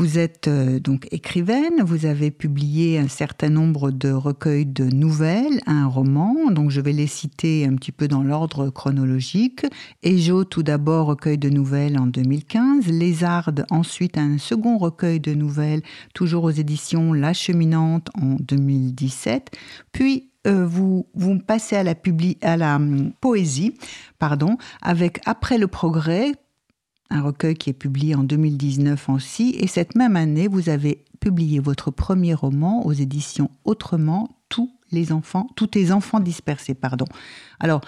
Vous êtes euh, donc écrivaine, vous avez publié un certain nombre de recueils de nouvelles, un roman, donc je vais les citer un petit peu dans l'ordre chronologique. Ejo, tout d'abord, recueil de nouvelles en 2015, Lézarde, ensuite un second recueil de nouvelles, toujours aux éditions La Cheminante en 2017, puis euh, vous, vous passez à la, hum, poésie, pardon, avec Après le progrès, un recueil qui est publié en 2019 aussi. Et cette même année, vous avez publié votre premier roman aux éditions Autrement, tous les enfants, tous tes enfants dispersés, pardon. Alors,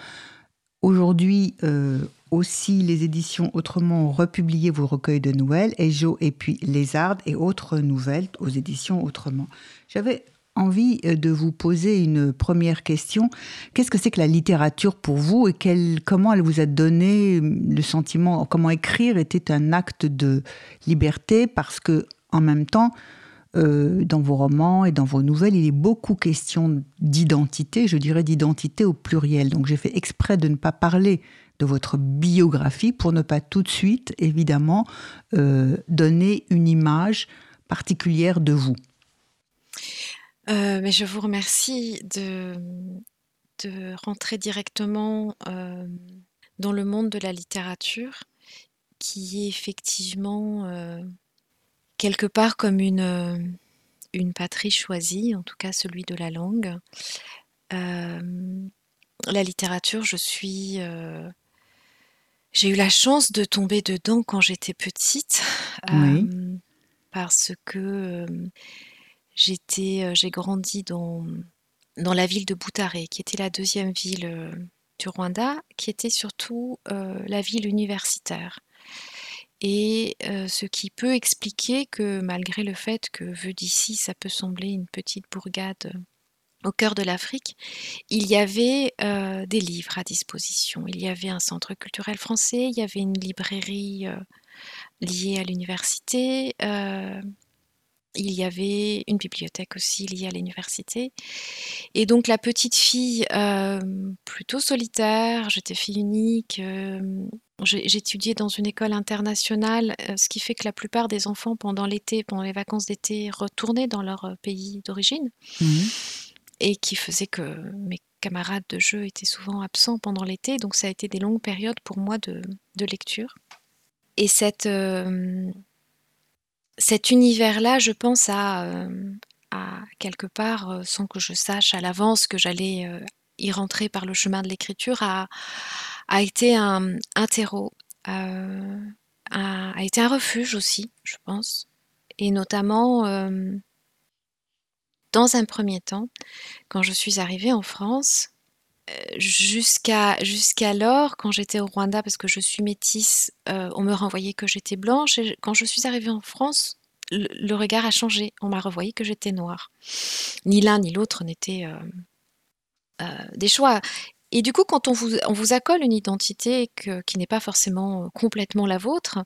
aujourd'hui, euh, aussi, les éditions Autrement ont republié vos recueils de nouvelles, Ejo et puis Lézarde et autres nouvelles aux éditions Autrement. J'avais envie euh, de vous poser une première question. Qu'est-ce que c'est que la littérature pour vous et comment elle vous a donné euh, le sentiment, comment écrire était un acte de liberté parce que en même temps, euh, dans vos romans et dans vos nouvelles, il est beaucoup question d'identité, je dirais d'identité au pluriel. Donc j'ai fait exprès de ne pas parler de votre biographie pour ne pas tout de suite, évidemment, donner une image particulière de vous. Euh, mais je vous remercie de, de rentrer directement euh, dans le monde de la littérature, qui est effectivement euh, quelque part comme une, une patrie choisie, en tout cas celui de la langue. la littérature, je suis... j'ai eu la chance de tomber dedans quand j'étais petite, parce que Euh, j'ai grandi dans, dans la ville de Boutaré, qui était la deuxième ville euh, du Rwanda, qui était surtout euh, la ville universitaire. Et ce qui peut expliquer que malgré le fait que vu d'ici, ça peut sembler une petite bourgade au cœur de l'Afrique, il y avait des livres à disposition. Il y avait un centre culturel français, il y avait une librairie liée à l'université, il y avait une bibliothèque aussi liée à l'université. Et donc la petite fille, euh, plutôt solitaire, j'étais fille unique, euh, j'étudiais dans une école internationale, euh, ce qui fait que la plupart des enfants pendant l'été, pendant les vacances d'été, retournaient dans leur pays d'origine. Mmh. Et qui faisait que mes camarades de jeu étaient souvent absents pendant l'été. Donc ça a été des longues périodes pour moi de, lecture. Et cette cet univers-là, je pense, à, euh, quelque part, euh, sans que je sache à l'avance que j'allais euh, y rentrer par le chemin de l'écriture, a, été un, terreau, a, été un refuge aussi, je pense. Et notamment, dans un premier temps, quand je suis arrivée en France, jusqu'à jusqu'alors, quand j'étais au Rwanda, parce que je suis métisse, on me renvoyait que j'étais blanche. Et quand je suis arrivée en France, le, regard a changé. On m'a revoyé que j'étais noire. Ni l'un ni l'autre n'étaient des choix. Et du coup, quand on vous, on vous accole une identité qui n'est pas forcément complètement la vôtre,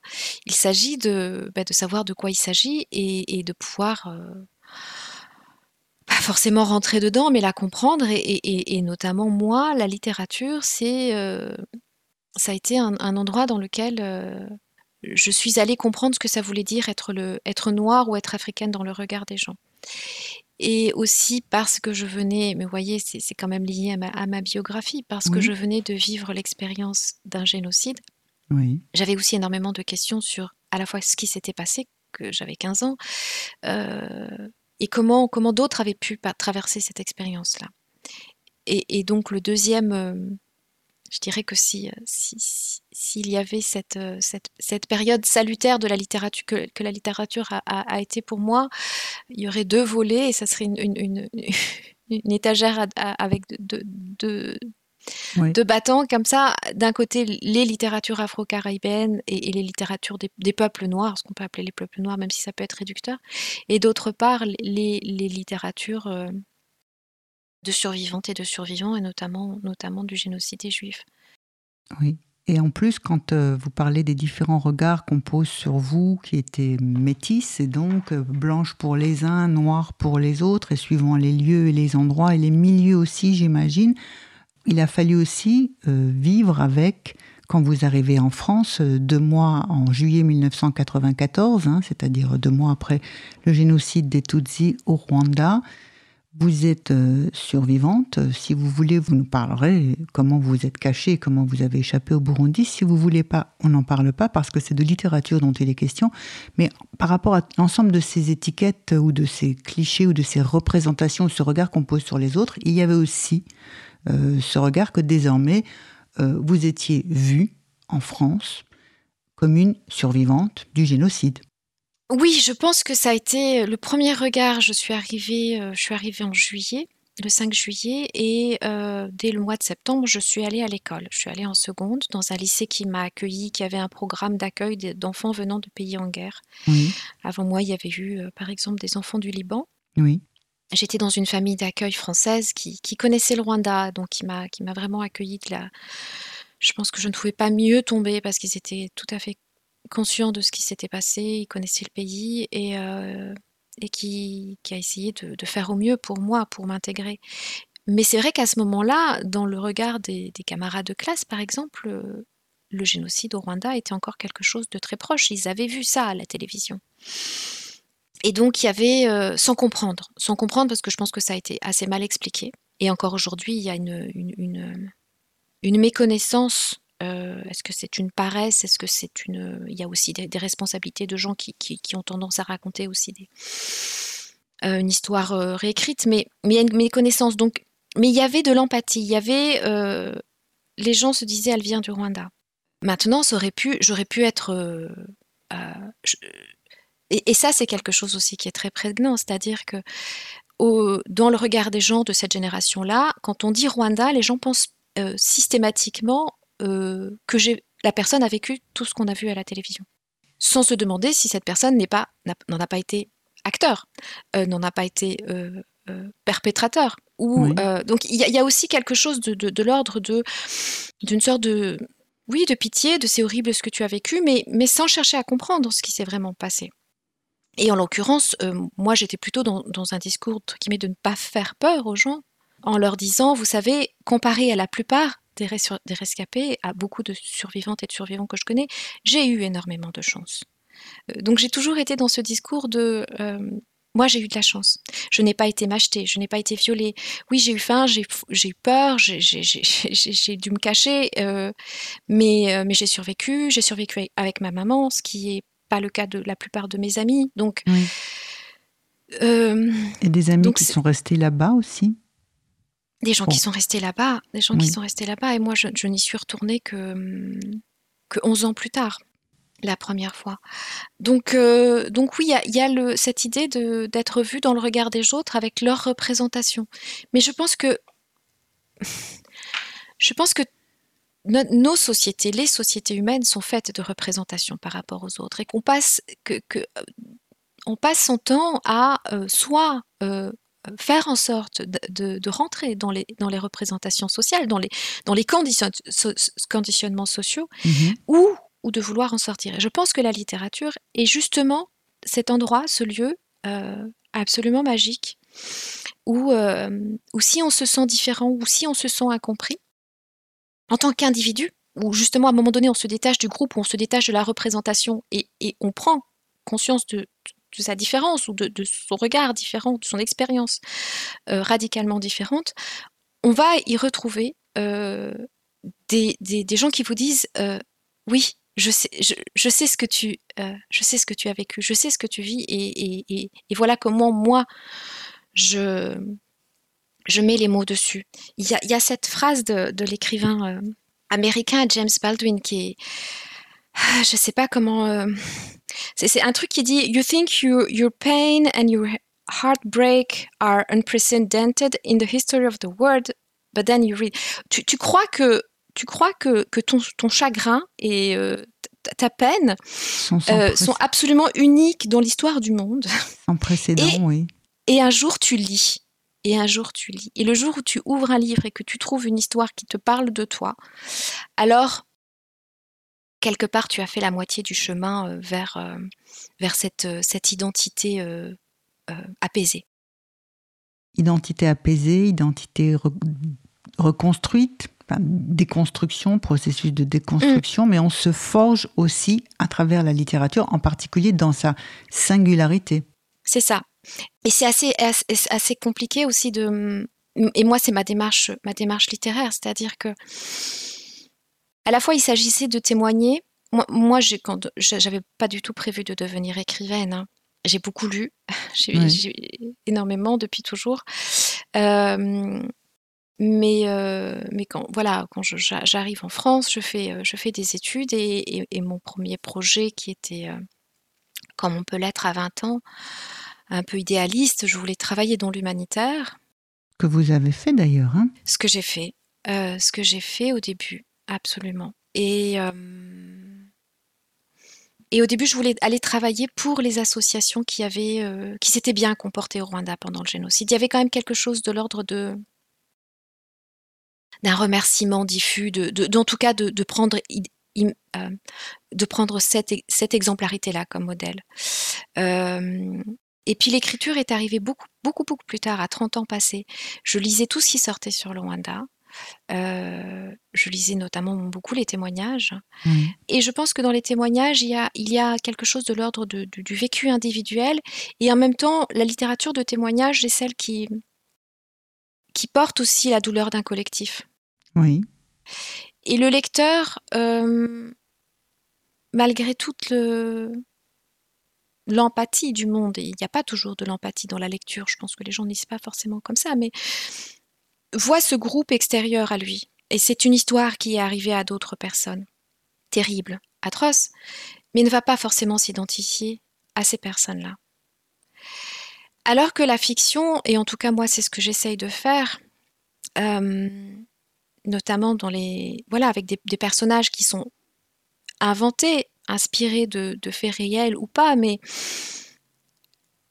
il s'agit de, bah, de savoir de quoi il s'agit et, de pouvoir pas forcément rentrer dedans, mais la comprendre. Et, notamment moi, la littérature, c'est ça a été un, endroit dans lequel je suis allée comprendre ce que ça voulait dire être, le, être noire ou être africaine dans le regard des gens. Et aussi parce que je venais, mais vous voyez, c'est quand même lié à ma, biographie, parce que je venais de vivre l'expérience d'un génocide. Oui. J'avais aussi énormément de questions sur à la fois ce qui s'était passé, que j'avais 15 ans, euh, et comment, comment d'autres avaient pu traverser cette expérience-là. Et, donc le deuxième, euh, je dirais que si, euh, s'il y avait cette, euh, cette, cette, période salutaire de la littérature que, la littérature a, été pour moi, il y aurait deux volets et ça serait une, une, étagère avec deux de, de battants comme ça. D'un côté, les littératures afro-caribéennes et, les littératures des, peuples noirs, ce qu'on peut appeler les peuples noirs, même si ça peut être réducteur, et d'autre part, les, les littératures euh, de survivantes et de survivants, et notamment, notamment du génocide des Juifs. Oui. Et en plus, quand euh, vous parlez des différents regards qu'on pose sur vous, qui étaient métis, et donc euh, blanches pour les uns, noires pour les autres, et suivant les lieux et les endroits et les milieux aussi, j'imagine, il a fallu aussi euh, vivre avec, quand vous arrivez en France, deux mois en juillet 1994, hein, c'est-à-dire deux mois après le génocide des Tutsis au Rwanda, vous êtes euh, survivante. Si vous voulez, vous nous parlerez comment vous êtes cachée, comment vous avez échappé au Burundi. Si vous voulez pas, on n'en parle pas parce que c'est de littérature dont il est question. Mais par rapport à l'ensemble de ces étiquettes ou de ces clichés ou de ces représentations, ce regard qu'on pose sur les autres, il y avait aussi euh, ce regard que désormais euh, vous étiez vue en France comme une survivante du génocide. Oui, je pense que ça a été le premier regard. Je suis arrivée, euh, je suis arrivée en juillet, le 5 juillet, et dès le mois de septembre, je suis allée à l'école. Je suis allée en seconde dans un lycée qui m'a accueilli, qui avait un programme d'accueil d'enfants venant de pays en guerre. Avant moi, il y avait eu, par exemple, des enfants du Liban. Oui. J'étais dans une famille d'accueil française qui, connaissait le Rwanda, donc qui m'a vraiment accueillie de la. Je pense que je ne pouvais pas mieux tomber parce qu'ils étaient tout à fait conscient de ce qui s'était passé, il connaissait le pays et, euh, qui, a essayé de, faire au mieux pour moi, pour m'intégrer. Mais c'est vrai qu'à ce moment-là, dans le regard des, camarades de classe, par exemple, le génocide au Rwanda était encore quelque chose de très proche. Ils avaient vu ça à la télévision. Et donc, il y avait, euh, sans comprendre, sans comprendre, parce que je pense que ça a été assez mal expliqué. Et encore aujourd'hui, il y a une, une méconnaissance euh, est-ce que c'est une paresse Est-ce que c'est une. Il y a aussi des, responsabilités de gens qui, ont tendance à raconter aussi euh, une histoire euh, réécrite, mais, mais il y a une méconnaissance. Donc, mais il y avait de l'empathie. Il y avait. les gens se disaient, elle vient du Rwanda. Maintenant, j'aurais pu être. Et, ça, c'est quelque chose aussi qui est très prégnant, c'est-à-dire que au, dans le regard des gens de cette génération-là, quand on dit Rwanda, les gens pensent systématiquement euh, que la personne a vécu tout ce qu'on a vu à la télévision, sans se demander si cette personne n'est pas n'en a pas été acteur, euh, n'en a pas été euh, perpétrateur. Ou donc il y, a aussi quelque chose de, l'ordre de d'une sorte de oui de pitié, de c'est horrible ce que tu as vécu, mais mais sans chercher à comprendre ce qui s'est vraiment passé. Et en l'occurrence, moi j'étais plutôt dans, un discours qui met de ne pas faire peur aux gens, en leur disant, vous savez, comparé à la plupart des, rescapés, à beaucoup de survivantes et de survivants que je connais, j'ai eu énormément de chance. Euh, donc j'ai toujours été dans ce discours de euh, moi j'ai eu de la chance. Je n'ai pas été m'acheter, je n'ai pas été violée. Oui j'ai eu faim, j'ai eu peur, j'ai dû me cacher, euh, mais, mais j'ai survécu. J'ai survécu avec ma maman, ce qui n'est pas le cas de la plupart de mes amis. Donc, et des amis qui sont restés là-bas aussi? Des gens qui sont restés là-bas, des gens qui sont restés là-bas, et moi je, n'y suis retournée que, que 11 ans plus tard, la première fois. Donc, euh, donc oui, il y a, le, cette idée d'être vu dans le regard des autres avec leur représentation. Mais je pense que je pense que nos sociétés, les sociétés humaines sont faites de représentation par rapport aux autres et qu'on passe que, que euh, on passe son temps à euh, soit faire en sorte de, rentrer dans les, dans les représentations sociales, dans les, dans les conditionnements sociaux, mmh ou, ou de vouloir en sortir. Et je pense que la littérature est justement cet endroit, ce lieu euh, absolument magique, où, euh, où si on se sent différent, ou si on se sent incompris, en tant qu'individu, ou justement à un moment donné on se détache du groupe, ou on se détache de la représentation, et, on prend conscience de, sa différence ou de, son regard différent, de son expérience euh, radicalement différente, on va y retrouver euh, des, gens qui vous disent euh, oui, je sais ce que tu as vécu, je sais ce que tu vis, et, voilà comment moi je, je mets les mots dessus. Il y a, cette phrase de, de l'écrivain américain James Baldwin qui est ah, je sais pas comment. Euh, c'est un truc qui dit You think you, your pain and your heartbreak are unprecedented in the history of the world, but then you read. Tu, tu crois que tu crois que, que ton, ton chagrin et euh, ta peine sont, euh, sont, absolument uniques dans l'histoire du monde. Sans précédent, oui. Et un jour, tu lis et un jour tu lis. Et le jour où tu ouvres un livre et que tu trouves une histoire qui te parle de toi, alors quelque part tu as fait la moitié du chemin euh, vers, euh, vers cette, euh, cette identité apaisée. Identité apaisée, identité reconstruite, déconstruction, processus de déconstruction, mm. mais on se forge aussi à travers la littérature, en particulier dans sa singularité. C'est ça. Et c'est assez, assez, compliqué aussi de. Et moi, c'est ma démarche, ma démarche littéraire, c'est-à-dire que à la fois il s'agissait de témoigner. Moi, moi quand j'avais pas du tout prévu de devenir écrivaine. Hein. J'ai beaucoup lu, j'ai énormément depuis toujours. Euh, mais, euh, mais quand, voilà, quand j'arrive en France, je fais, euh, je fais des études et, mon premier projet qui était, euh, comme on peut l'être à 20 ans, un peu idéaliste, je voulais travailler dans l'humanitaire. Que vous avez fait d'ailleurs. Hein ce que j'ai fait. ce que j'ai fait au début, absolument. Et, et au début, je voulais aller travailler pour les associations qui, avaient, qui s'étaient bien comportées au Rwanda pendant le génocide. Il y avait quand même quelque chose de l'ordre de d'un remerciement diffus, de, en tout cas de, prendre, euh, de prendre cette, cette exemplarité-là comme modèle. Euh, et puis l'écriture est arrivée beaucoup, beaucoup, beaucoup plus tard, à 30 ans passés. Je lisais tout ce qui sortait sur le Rwanda. Euh, je lisais notamment beaucoup les témoignages. Et je pense que dans les témoignages, il y a, il y a quelque chose de l'ordre du vécu individuel. Et en même temps, la littérature de témoignage est celle qui, qui porte aussi la douleur d'un collectif. Oui. Et le lecteur, euh, malgré toute l'empathie du monde, et il n'y a pas toujours de l'empathie dans la lecture, je pense que les gens ne lisent pas forcément comme ça, mais voit ce groupe extérieur à lui. Et c'est une histoire qui est arrivée à d'autres personnes. Terrible, atroce, mais ne va pas forcément s'identifier à ces personnes-là. Alors que la fiction, et en tout cas moi c'est ce que j'essaye de faire, euh, notamment dans les voilà avec des, personnages qui sont inventés, inspirés de, faits réels ou pas, mais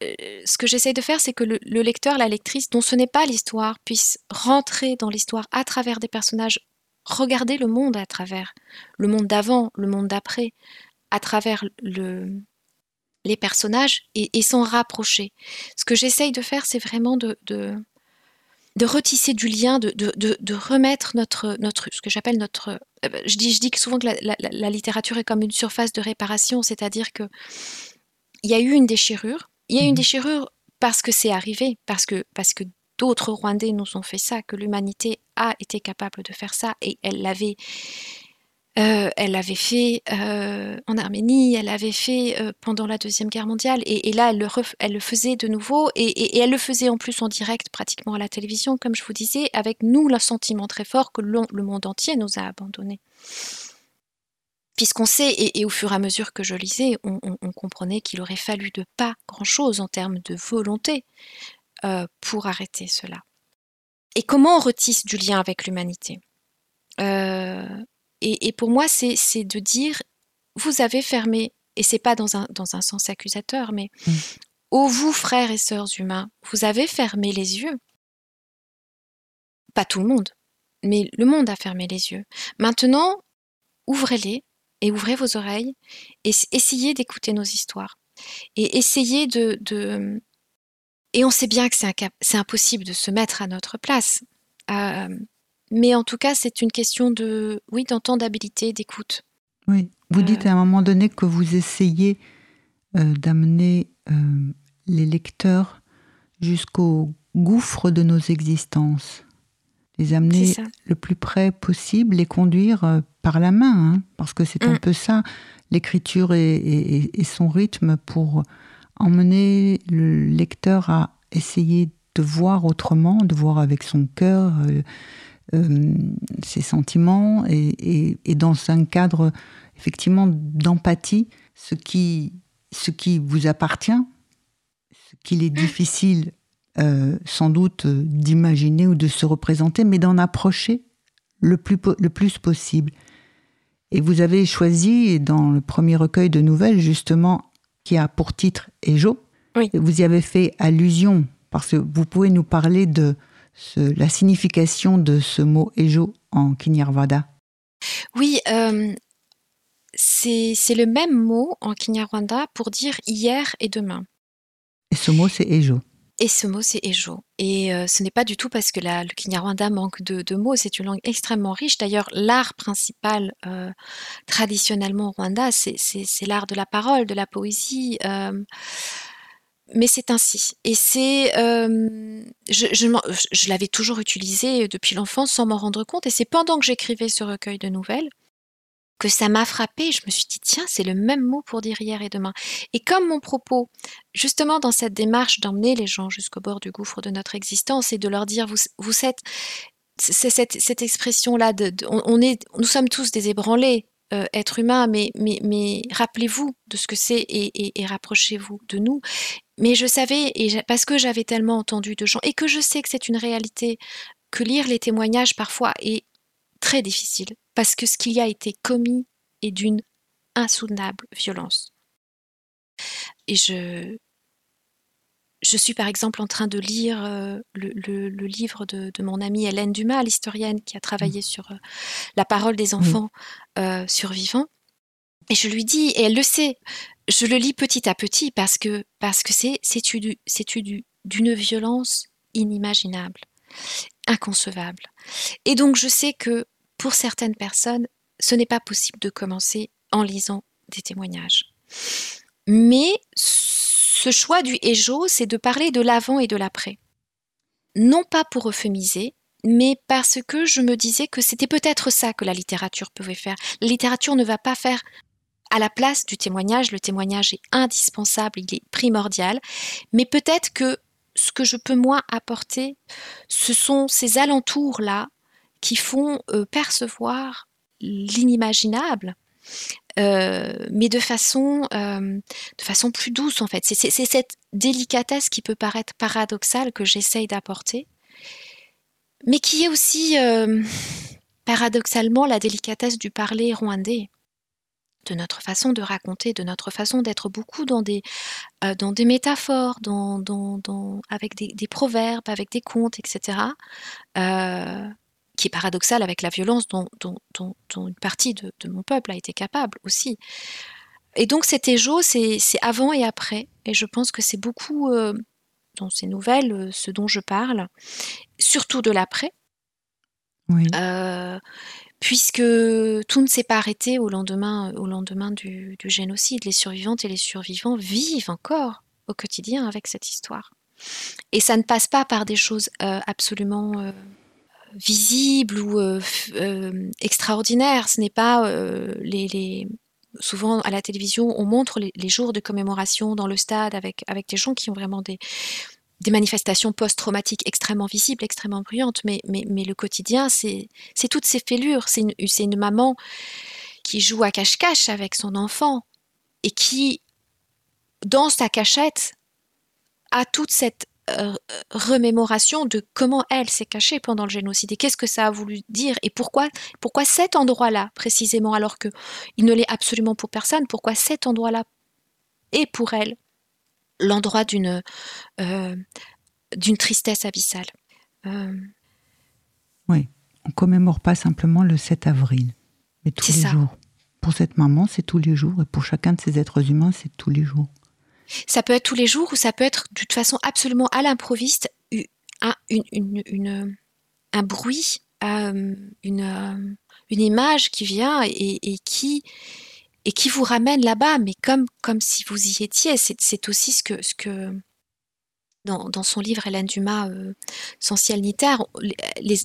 euh, ce que j'essaye de faire, c'est que le, lecteur, la lectrice, dont ce n'est pas l'histoire, puisse rentrer dans l'histoire à travers des personnages, regarder le monde à travers, le monde d'avant, le monde d'après, à travers le, les personnages et, s'en rapprocher. Ce que j'essaye de faire, c'est vraiment de retisser du lien, de, de, remettre notre, notre, ce que j'appelle notre... Euh, je dis, je dis souvent que la, littérature est comme une surface de réparation, c'est-à-dire que il y a eu une déchirure. Il y a eu une mhm. déchirure parce que c'est arrivé, parce que, parce que d'autres Rwandais nous ont fait ça, que l'humanité a été capable de faire ça et elle l'avait euh, elle l'avait fait euh, en Arménie, elle l'avait fait euh, pendant la Deuxième Guerre mondiale, et, là, elle le, elle le, faisait de nouveau, et, elle le faisait en plus en direct, pratiquement à la télévision, comme je vous disais, avec nous le sentiment très fort que le monde entier nous a abandonnés. Puisqu'on sait, et, au fur et à mesure que je lisais, on, comprenait qu'il aurait fallu de pas grand-chose en termes de volonté pour arrêter cela. Et comment on retisse du lien avec l'humanité? Et, pour moi, c'est de dire, vous avez fermé, et c'est pas dans un, dans un sens accusateur, mais mmh. ô vous, frères et sœurs humains, vous avez fermé les yeux. Pas tout le monde, mais le monde a fermé les yeux. Maintenant, ouvrez-les et ouvrez vos oreilles et essayez d'écouter nos histoires. Et essayez de, de... Et on sait bien que c'est impossible de se mettre à notre place. Euh, mais en tout cas, c'est une question de, oui, d'entendabilité, d'écoute. Oui. Vous dites euh. à un moment donné que vous essayez euh, d'amener euh, les lecteurs jusqu'au gouffre de nos existences, les amener le plus près possible, les conduire par la main, hein, parce que c'est un mm. peu ça, l'écriture et, son rythme pour emmener le lecteur à essayer de voir autrement, de voir avec son cœur, euh, ses sentiments et, dans un cadre effectivement d'empathie, ce qui, ce qui vous appartient, ce qu'il est difficile euh, sans doute d'imaginer ou de se représenter, mais d'en approcher le plus, le plus possible. Et vous avez choisi dans le premier recueil de nouvelles, justement, qui a pour titre Ejo, vous y avez fait allusion Parce que vous pouvez nous parler de la signification de ce mot Ejo en Kinyarwanda. Oui, euh, c'est le même mot en Kinyarwanda pour dire hier et demain. Et ce mot, c'est Ejo. Et ce mot, c'est Ejo. Et euh, ce n'est pas du tout parce que la, le Kinyarwanda manque de, mots, c'est une langue extrêmement riche. D'ailleurs, l'art principal, euh, traditionnellement au Rwanda, c'est l'art de la parole, de la poésie. Euh, mais c'est ainsi. Et c'est, je, je l'avais toujours utilisé depuis l'enfance sans m'en rendre compte. Et c'est pendant que j'écrivais ce recueil de nouvelles que ça m'a frappé. Je me suis dit, tiens, c'est le même mot pour dire hier et demain. Et comme mon propos, justement dans cette démarche d'emmener les gens jusqu'au bord du gouffre de notre existence et de leur dire, vous, vous êtes, c'est cette, expression-là, de, on, est, nous sommes tous des ébranlés, euh, humains, mais, mais, mais rappelez-vous de ce que c'est et, et, rapprochez-vous de nous. Mais je savais, et parce que j'avais tellement entendu de gens, et que je sais que c'est une réalité, que lire les témoignages parfois est très difficile parce que ce qui y a été commis est d'une insoutenable violence. Et je, je suis par exemple en train de lire euh, le, livre de, mon amie Hélène Dumas, l'historienne qui a travaillé mmh. sur euh, la parole des mmh. enfants euh, survivants. Et je lui dis, et elle le sait, je le lis petit à petit parce que parce que c'est c'est d'une violence inimaginable, inconcevable. Et donc je sais que pour certaines personnes, ce n'est pas possible de commencer en lisant des témoignages. Mais ce choix du Ejo, c'est de parler de l'avant et de l'après. Non pas pour euphémiser, mais parce que je me disais que c'était peut-être ça que la littérature pouvait faire. La littérature ne va pas faire à la place du témoignage. Le témoignage est indispensable, il est primordial, mais peut-être que ce que je peux moins apporter, ce sont ces alentours-là qui font euh, percevoir l'inimaginable, euh, mais de façon, euh, de façon plus douce en fait. C'est cette délicatesse qui peut paraître paradoxale que j'essaye d'apporter, mais qui est aussi paradoxalement la délicatesse du parler rwandais de notre façon de raconter, de notre façon d'être beaucoup dans des, dans des métaphores, dans, dans, avec des, des, proverbes, avec des contes, etc qui est paradoxal avec la violence dont, une partie de, mon peuple a été capable aussi. Et donc cet éjo, c'est avant et après. Et je pense que c'est beaucoup euh, dans ces nouvelles euh, ce dont je parle, surtout de l'après. Euh, puisque tout ne s'est pas arrêté au lendemain, lendemain du, génocide. Les survivantes et les survivants vivent encore au quotidien avec cette histoire. Et ça ne passe pas par des choses absolument visible ou euh, euh, extraordinaire. Ce n'est pas euh, Souvent à la télévision, on montre les, jours de commémoration dans le stade avec, avec des gens qui ont vraiment des, des manifestations post-traumatiques extrêmement visibles, extrêmement bruyantes, mais, mais, le quotidien, c'est toutes ces fêlures. C'est une, une, maman qui joue à cache-cache avec son enfant et qui, dans sa cachette, a toute cette euh, remémoration de comment elle s'est cachée pendant le génocide et qu'est-ce que ça a voulu dire et pourquoi, pourquoi cet endroit-là précisément alors que il ne l'est absolument pour personne, pourquoi cet endroit-là est pour elle l'endroit d'une euh, d'une tristesse abyssale. Euh, oui, on commémore pas simplement le 7 avril, mais tous les jours. Pour cette maman, c'est tous les jours et pour chacun de ces êtres humains, c'est tous les jours. Ça peut être tous les jours ou ça peut être de façon absolument à l'improviste un, une, un bruit, euh, une, une, image qui vient et, qui, et qui vous ramène là-bas, mais comme, comme si vous y étiez. C'est aussi ce que, ce que dans, son livre Hélène Dumas, euh, Sans ni terre, les,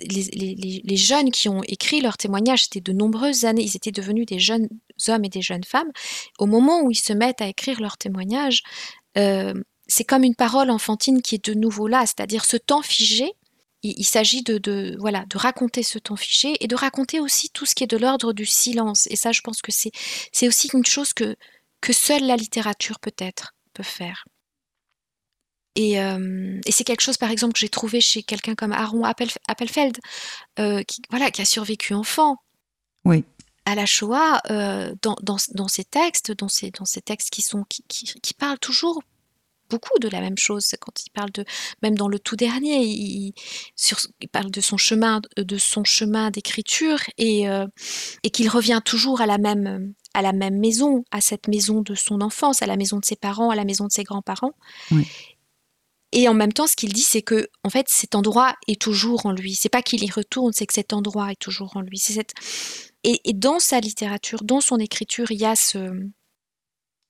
les, jeunes qui ont écrit leur témoignage, c'était de nombreuses années, ils étaient devenus des jeunes hommes et des jeunes femmes. Au moment où ils se mettent à écrire leur témoignage, euh, c'est comme une parole enfantine qui est de nouveau là, c'est-à-dire ce temps figé. Il, s'agit de, voilà, de raconter ce temps figé et de raconter aussi tout ce qui est de l'ordre du silence. Et ça, je pense que c'est aussi une chose que, que seule la littérature peut-être peut faire. Euh, et, c'est quelque chose, par exemple, que j'ai trouvé chez quelqu'un comme Aaron Appelfeld, euh, qui, voilà, qui a survécu enfant. Oui. À la Shoah, euh, dans, dans, dans, ces textes, dans ces, dans ces textes qui, sont, qui, qui, parlent toujours beaucoup de la même chose. Quand il parle de, même dans le tout dernier, il, parle de son chemin, de son chemin d'écriture et, et qu'il revient toujours à la même à la même maison, à cette maison de son enfance, à la maison de ses parents, à la maison de ses grands-parents. Et en même temps, ce qu'il dit, c'est que en fait, cet endroit est toujours en lui. C'est pas qu'il y retourne, c'est que cet endroit est toujours en lui. C'est cette... et, dans sa littérature, dans son écriture, il y a ce,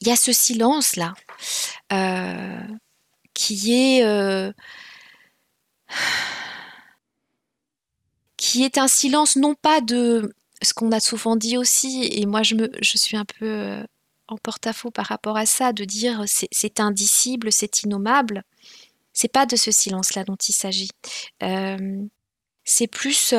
il y a ce silence là, euh, qui est euh, qui est un silence non pas de ce qu'on a souvent dit aussi, et moi je, me, je suis un peu euh, en porte-à-faux par rapport à ça, de dire c'est indicible, c'est innommable. C'est pas de ce silence-là dont il s'agit. C'est plus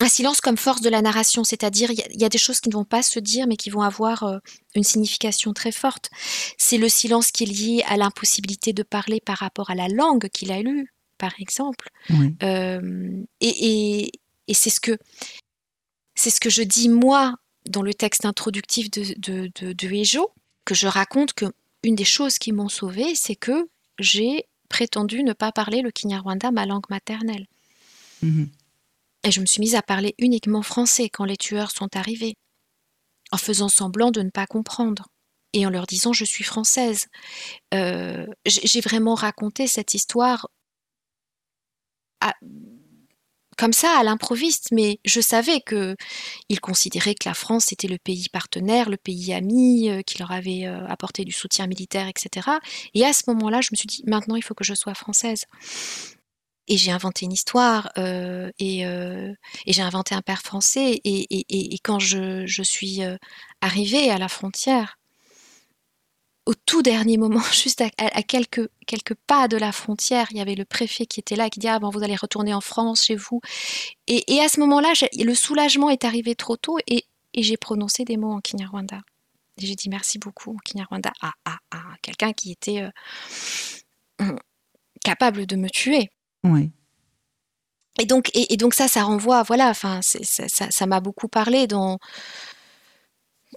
un silence comme force de la narration, c'est-à-dire il y, a des choses qui ne vont pas se dire mais qui vont avoir une signification très forte. C'est le silence qui est lié à l'impossibilité de parler par rapport à la langue qu'il a lue, par exemple. et, et c'est ce que c'est ce que je dis moi dans le texte introductif de, de, de, que je raconte que une des choses qui m'ont sauvée, c'est que j'ai prétendu ne pas parler le Kinyarwanda, ma langue maternelle. Mhm. Et je me suis mise à parler uniquement français quand les tueurs sont arrivés, en faisant semblant de ne pas comprendre et en leur disant je suis française. Euh, j'ai vraiment raconté cette histoire comme ça à l'improviste, mais je savais que il considérait que la France était le pays partenaire, le pays ami, euh, qui leur avait euh, apporté du soutien militaire, etc. Et à ce moment-là, je me suis dit maintenant il faut que je sois française. Et j'ai inventé une histoire euh, et, j'ai inventé un père français. Et, quand je, suis arrivée à la frontière, au tout dernier moment, juste à, quelques, pas de la frontière, il y avait le préfet qui était là, qui dit Ah, bon, vous allez retourner en France, chez vous. Et, à ce moment-là, le soulagement est arrivé trop tôt et, j'ai prononcé des mots en Kinyarwanda. Et j'ai dit merci beaucoup en Kinyarwanda à, à, quelqu'un qui était euh, capable de me tuer. Oui. Et donc, et, donc ça, ça renvoie, voilà, enfin, ça m'a beaucoup parlé dans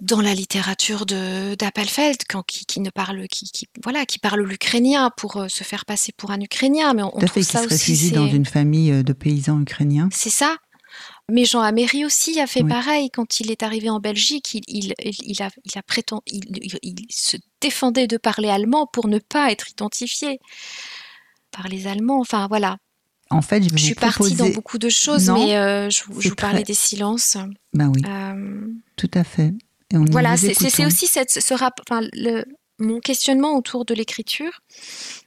dans la littérature d'Appelfeld, qui, qui, ne parle, qui, qui voilà, qui parle l'ukrainien pour euh, se faire passer pour un ukrainien, mais on, trouve ça se aussi. dans une famille euh, de paysans ukrainiens. C'est ça. Mais Jean Améry aussi a fait pareil quand il est arrivé en Belgique. Il, il, il a, il a prétend, il, il, se défendait de parler allemand pour ne pas être identifié par les Allemands. Enfin voilà. En fait, je, je suis partie dans beaucoup de choses, mais euh, je, vous parlais des silences. Ben oui. Tout à fait voilà, c'est aussi cette, ce le, mon questionnement autour de l'écriture.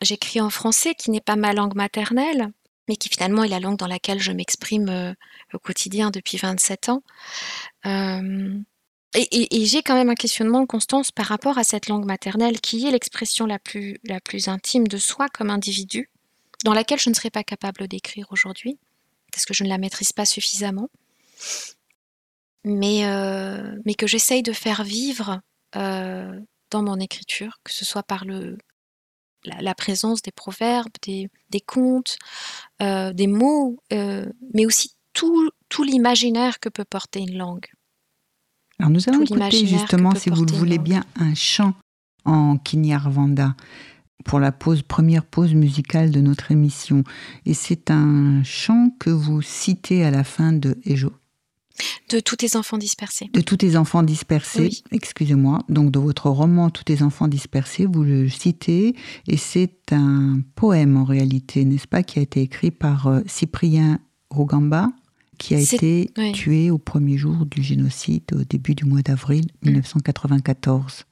J'écris en français, qui n'est pas ma langue maternelle, mais qui finalement est la langue dans laquelle je m'exprime euh, au quotidien depuis 27 ans. Euh, et, j'ai quand même un questionnement, Constance, par rapport à cette langue maternelle, qui est l'expression la plus, la plus intime de soi comme individu, dans laquelle je ne serais pas capable d'écrire aujourd'hui, parce que je ne la maîtrise pas suffisamment. Mais, euh, mais que j'essaye de faire vivre euh, dans mon écriture, que ce soit par le, la, présence des proverbes, des, des contes, euh, des mots, mais aussi tout, tout l'imaginaire que peut porter une langue. Alors nous allons écouter justement, si vous le voulez bien, un chant en Kinyarwanda pour la pause, première pause musicale de notre émission. Et c'est un chant que vous citez à la fin de Ejo. De tous tes enfants dispersés. De tous tes enfants dispersés, excusez-moi. Donc de votre roman Tous tes enfants dispersés, vous le citez, et c'est un poème en réalité, n'est-ce pas, qui a été écrit par euh, Cyprien Rogamba, qui a été tué au premier jour du génocide, au début du mois d'avril 1994.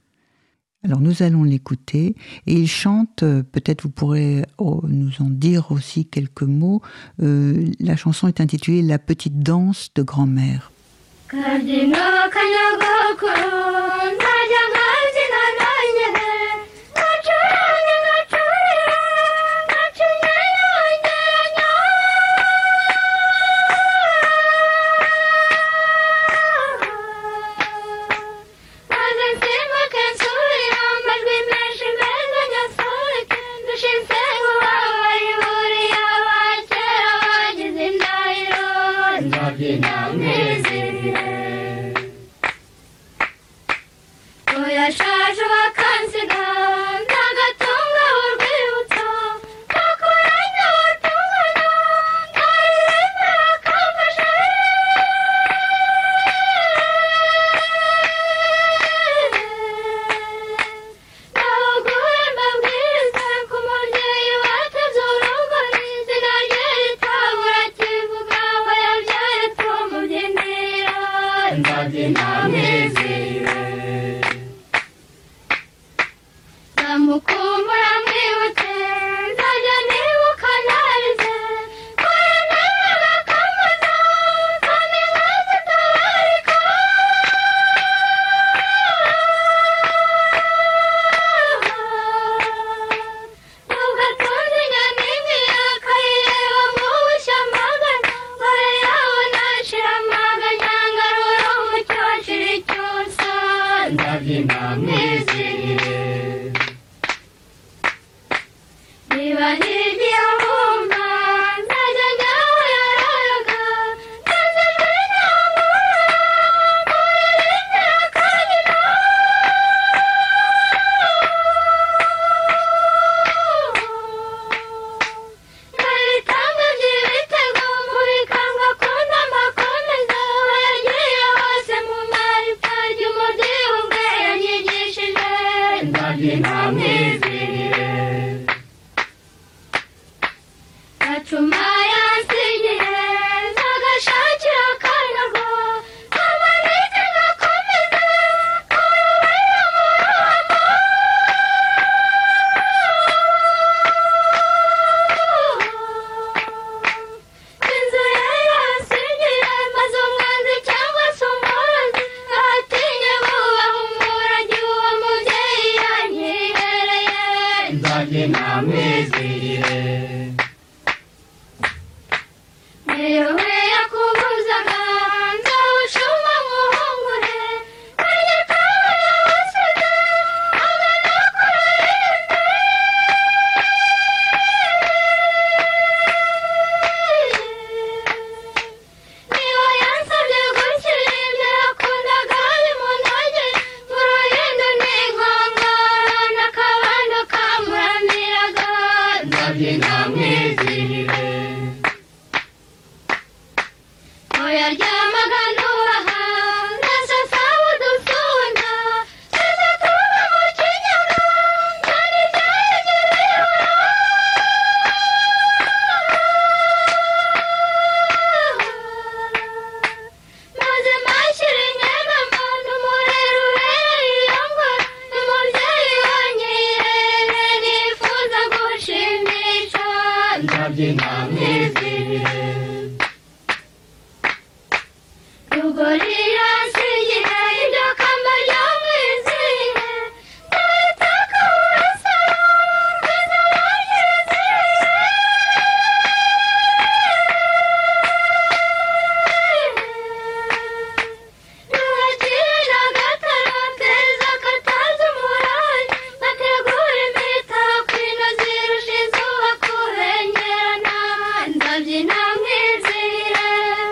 Alors nous allons l'écouter et il chante, euh, peut-être vous pourrez oh, nous en dire aussi quelques mots. Euh, la chanson est intitulée La petite danse de grand-mère.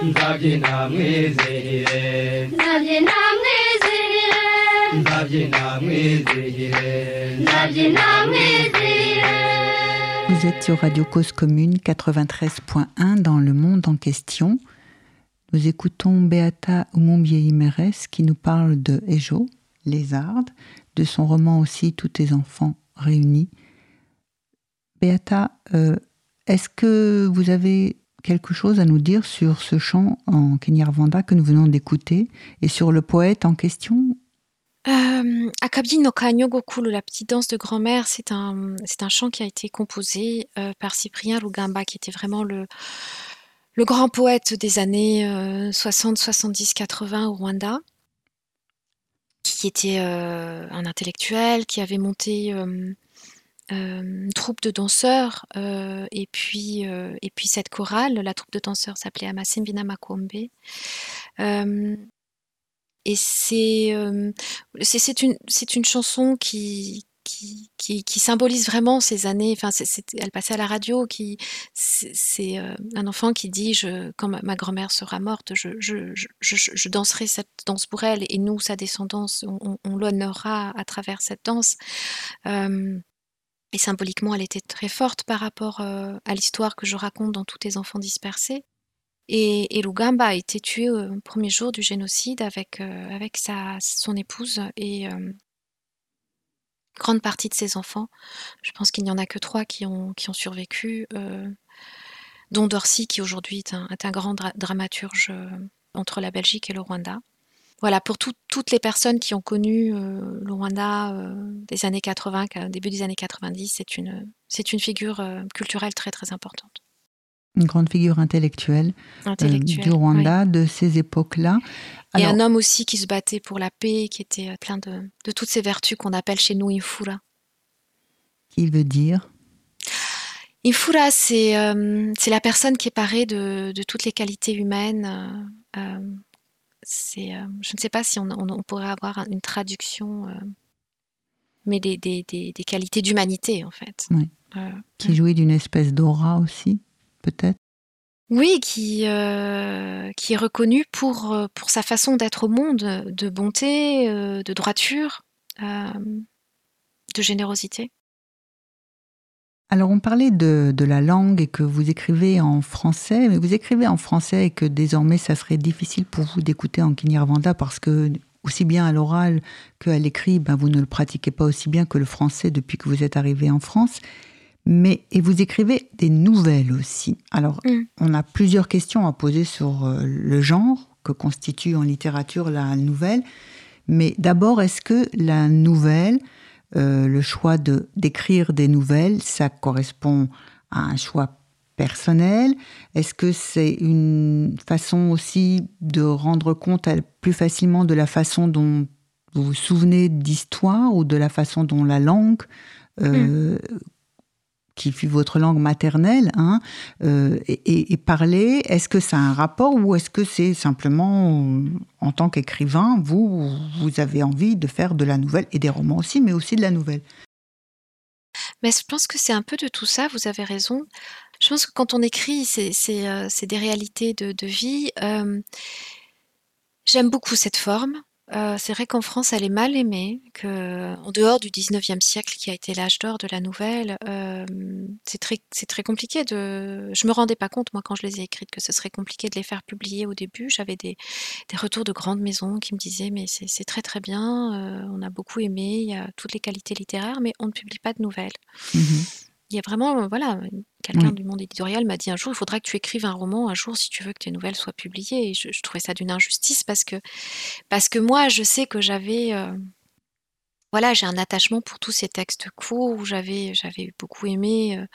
Vous êtes sur Radio Cause Commune 93.1 dans le monde en question. Nous écoutons Beata Umumbieimeres qui nous parle de Ejo, Lézarde, de son roman aussi Tous tes enfants réunis. Beata, euh, est-ce que vous avez quelque chose à nous dire sur ce chant en Kenyarvanda que nous venons d'écouter et sur le poète en question? Euh, Akabi no Kanyogokulu, la petite danse de grand-mère, c'est un, chant qui a été composé euh, par Cyprien Rugamba, qui était vraiment le, le grand poète des années 60, 70, 80 au Rwanda, qui était euh, un intellectuel, qui avait monté troupe de danseurs, et, puis, et puis cette chorale, la troupe de danseurs s'appelait Amasimbina Makombe. Et c'est une, une chanson qui, qui, qui, symbolise vraiment ces années. Enfin, elle passait à la radio. Qui c'est un enfant qui dit je, quand ma, grand-mère sera morte, je, je, je, danserai cette danse pour elle et nous, sa descendance, on, l'honorera à travers cette danse. Et symboliquement, elle était très forte par rapport à l'histoire que je raconte dans Tous tes enfants dispersés. Et, et, Lugamba a été tué au premier jour du génocide avec, euh, avec sa, son épouse et euh, grande partie de ses enfants. Je pense qu'il n'y en a que trois qui ont, qui ont survécu, euh, dont Dorcy, qui aujourd'hui est un grand dramaturge entre la Belgique et le Rwanda. Voilà, pour toutes les personnes qui ont connu le Rwanda des années 80, début des années 90, c'est une, c'est une figure culturelle très très importante une grande figure intellectuelle, euh, du Rwanda, de ces époques-là. Et un homme aussi qui se battait pour la paix, qui était euh, plein de, de toutes ces vertus qu'on appelle chez nous Infura. Qui veut dire Infura, c'est euh, c'est la personne qui est parée de, de toutes les qualités humaines. C'est, je ne sais pas si on, on, pourrait avoir une traduction, mais des, des, des, des, qualités d'humanité en fait. Oui. qui jouit d'une espèce d'aura aussi peut-être oui, qui, euh, qui est reconnu pour, euh, pour sa façon d'être au monde, de bonté, euh, de droiture, de générosité. Alors on parlait de, de, la langue et que vous écrivez en français, mais vous écrivez en français et que désormais ça serait difficile pour vous d'écouter en Kinyarwanda parce que aussi bien à l'oral qu'à l'écrit, ben, vous ne le pratiquez pas aussi bien que le français depuis que vous êtes arrivé en France. Mais, et vous écrivez des nouvelles aussi. Alors, mm. on a plusieurs questions à poser sur euh, le genre que constitue en littérature la nouvelle. Mais d'abord, est-ce que la nouvelle, euh, le choix de d'écrire des nouvelles, ça correspond à un choix personnel Est-ce que c'est une façon aussi de rendre compte plus facilement de la façon dont vous vous souvenez d'histoire ou de la façon dont la langue euh, mm. Qui fut votre langue maternelle, hein, euh, et, parler, est-ce que ça a un rapport ou est-ce que c'est simplement, en tant qu'écrivain, vous, vous avez envie de faire de la nouvelle, et des romans aussi, mais aussi de la nouvelle? Mais je pense que c'est un peu de tout ça, vous avez raison. Je pense que quand on écrit, c'est euh, des réalités de, vie. Euh, j'aime beaucoup cette forme. Euh, c'est vrai qu'en France, elle est mal aimée, qu'en dehors du 19e siècle, qui a été l'âge d'or de la nouvelle, euh, c'est très, très compliqué de. Je me rendais pas compte, moi, quand je les ai écrites, que ce serait compliqué de les faire publier au début. J'avais des, des retours de grandes maisons qui me disaient Mais c'est très très bien, euh, on a beaucoup aimé, il y a toutes les qualités littéraires, mais on ne publie pas de nouvelles. Mmh il y a vraiment, voilà, quelqu'un du monde éditorial m'a dit un jour, il faudra que tu écrives un roman un jour si tu veux que tes nouvelles soient publiées. Et je, trouvais ça d'une injustice parce que, parce que moi, je sais que j'avais, euh, voilà, j'ai un attachement pour tous ces textes courts où j'avais, j'avais beaucoup aimé. Euh,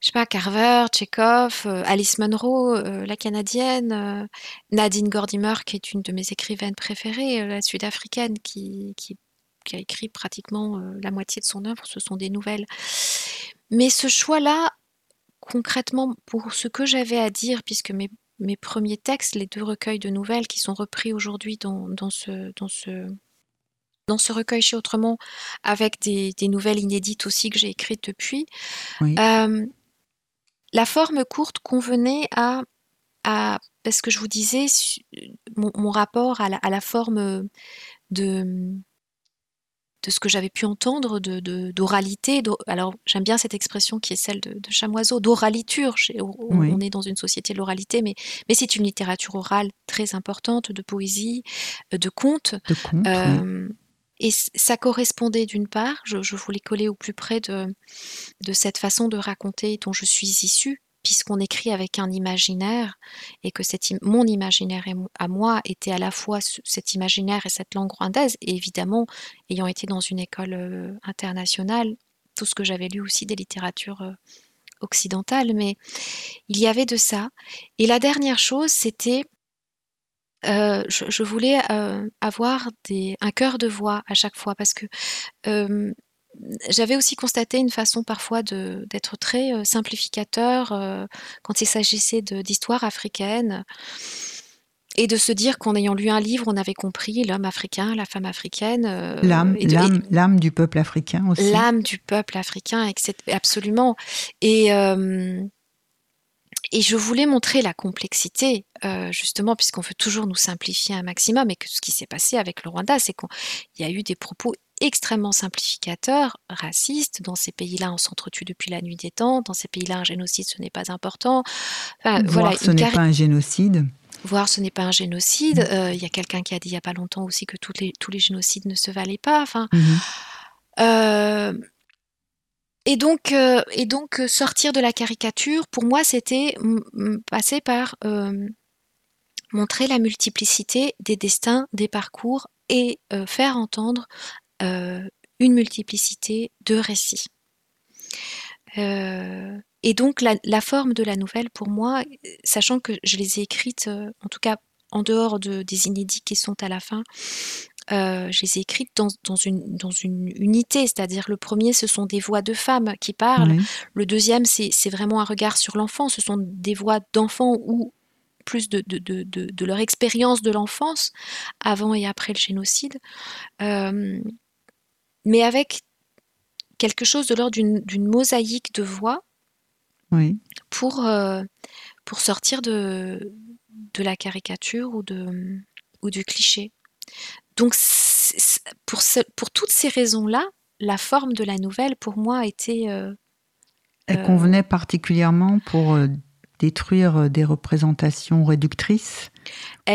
je sais pas, Carver, Tchekhov, euh, Alice Munro, la canadienne, Nadine Gordimer, qui est une de mes écrivaines préférées, la sud-africaine, qui, qui, qui, a écrit pratiquement la moitié de son œuvre, ce sont des nouvelles. Mais ce choix-là, concrètement, pour ce que j'avais à dire, puisque mes, mes, premiers textes, les deux recueils de nouvelles qui sont repris aujourd'hui dans, dans, ce, dans, ce, dans ce recueil chez Autrement, avec des, des nouvelles inédites aussi que j'ai écrites depuis, euh, la forme courte convenait à, à, parce que je vous disais, mon, mon rapport à la, à la forme de de ce que j'avais pu entendre d'oralité. De, alors j'aime bien cette expression qui est celle de, Chamoiseau, d'oraliture. On, est dans une société de l'oralité, mais, mais c'est une littérature orale très importante, de poésie, euh, de contes. Euh, et ça correspondait d'une part, je, je, voulais coller au plus près de, de cette façon de raconter dont je suis issue, puisqu'on écrit avec un imaginaire et que mon imaginaire à moi était à la fois cet imaginaire et cette langue rwandaise, et évidemment, ayant été dans une école euh, internationale, tout ce que j'avais lu aussi des littératures euh, occidentales, mais il y avait de ça. Et la dernière chose, c'était euh, je, voulais avoir un cœur de voix à chaque fois parce que j'avais aussi constaté une façon parfois d'être très euh, simplificateur euh, quand il s'agissait d'histoire africaine et de se dire qu'en ayant lu un livre, on avait compris l'homme africain, la femme africaine. Euh, l'âme, du peuple africain aussi. L'âme du peuple africain, absolument. Et, et je voulais montrer la complexité, justement, puisqu'on veut toujours nous simplifier un maximum, et que ce qui s'est passé avec le Rwanda, c'est qu'il y a eu des propos extrêmement simplificateur, raciste. Dans ces pays-là, on s'entretue depuis la nuit des temps. Dans ces pays-là, un génocide, ce n'est pas important. Voir, voilà, ce n'est pas un génocide. Voir, ce n'est pas un génocide. Mm. Euh, il y a quelqu'un qui a dit il n'y a pas longtemps aussi que toutes les, tous les génocides ne se valaient pas. Enfin, mm-hmm. euh, et donc, euh, et donc, sortir de la caricature, pour moi, c'était passer par montrer la multiplicité des destins, des parcours et faire entendre euh, une multiplicité de récits. Euh, et donc la, forme de la nouvelle, pour moi, sachant que je les ai écrites, euh, en tout cas en dehors de, des inédits qui sont à la fin, je les ai écrites dans, une, dans une unité, c'est-à-dire le premier, ce sont des voix de femmes qui parlent, le deuxième, c'est vraiment un regard sur l'enfant, ce sont des voix d'enfants ou plus de, de, de, de leur expérience de l'enfance, avant et après le génocide mais avec quelque chose de l'ordre d'une mosaïque de voix pour, euh, pour sortir de, de la caricature ou, de, ou du cliché. Donc, pour, pour toutes ces raisons-là, la forme de la nouvelle, pour moi, été... Euh, Elle convenait particulièrement pour euh, détruire euh, des représentations réductrices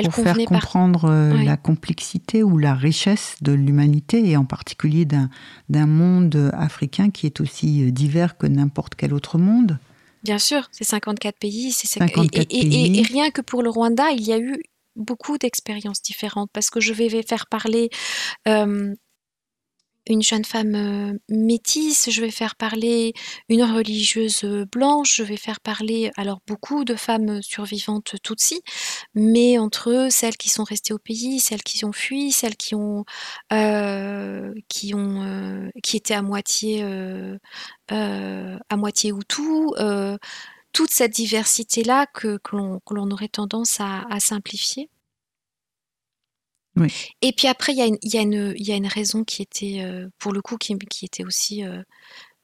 pour faire comprendre euh, la complexité ou la richesse de l'humanité et en particulier d'un monde africain qui est aussi euh, divers que n'importe quel autre monde. Bien sûr, c'est 54 pays. 54 et, pays. Et, rien que pour le Rwanda, il y a eu beaucoup d'expériences différentes parce que je vais faire parler une jeune femme euh, métisse, je vais faire parler une religieuse euh, blanche, je vais faire parler alors beaucoup de femmes survivantes tutsi, mais entre eux, celles qui sont restées au pays, celles qui ont fui, celles qui ont euh, qui ont qui étaient à moitié à moitié Hutu, toute cette diversité là que, que l'on aurait tendance à simplifier. Et puis après, il y, a une, raison qui était, euh, pour le coup, qui, était aussi, euh,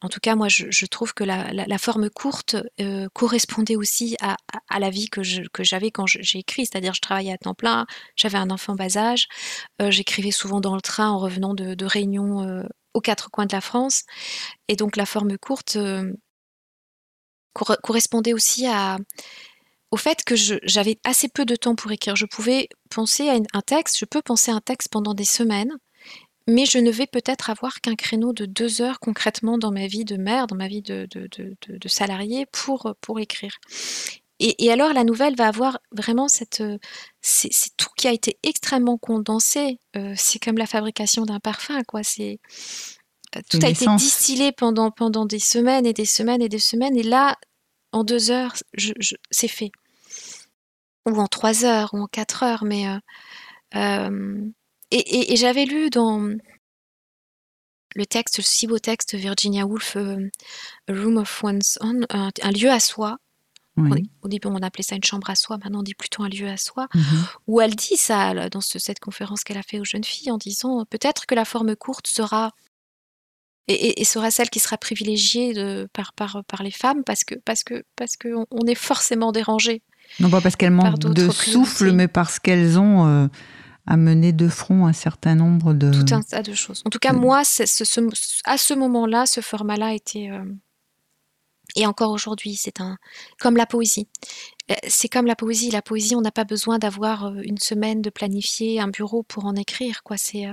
en tout cas, moi, je, trouve que la, forme courte euh, correspondait aussi à, la vie que j'avais quand j'ai écrit, c'est-à-dire je travaillais à temps plein, j'avais un enfant bas âge, j'écrivais souvent dans le train en revenant de, de réunions aux quatre coins de la France, et donc la forme courte correspondait aussi à au fait que j'avais assez peu de temps pour écrire. Je pouvais penser à un texte, je peux penser à un texte pendant des semaines, mais je ne vais peut-être avoir qu'un créneau de deux heures concrètement dans ma vie de mère, dans ma vie de, de, salarié pour, pour écrire. Et, alors la nouvelle va avoir vraiment cette... C'est tout qui a été extrêmement condensé. Euh, c'est comme la fabrication d'un parfum, quoi. C'est... Euh, tout a été distillé pendant, pendant des semaines et des semaines et des semaines. Et là, en deux heures, je, c'est fait. Ou en trois heures, ou en quatre heures, mais... Euh, euh, et, j'avais lu dans le texte, le si beau texte Virginia Woolf, euh, A Room of One's Own, un, lieu à soi. au début, on appelait ça une chambre à soi, maintenant on dit plutôt un lieu à soi, mhm. où elle dit ça dans cette conférence qu'elle a fait aux jeunes filles en disant peut-être que la forme courte sera et, sera celle qui sera privilégiée de, par, par, par les femmes parce que parce que parce que on, est forcément dérangé. Non pas parce qu'elles manquent de souffle, mais parce qu'elles ont euh, amené de front un certain nombre de tout un tas de choses. En tout cas, moi, ce, ce, à ce moment-là, ce format-là était euh, et encore aujourd'hui, c'est un comme la poésie. Euh, c'est comme la poésie. La poésie, on n'a pas besoin d'avoir une semaine de planifier un bureau pour en écrire. Quoi, c'est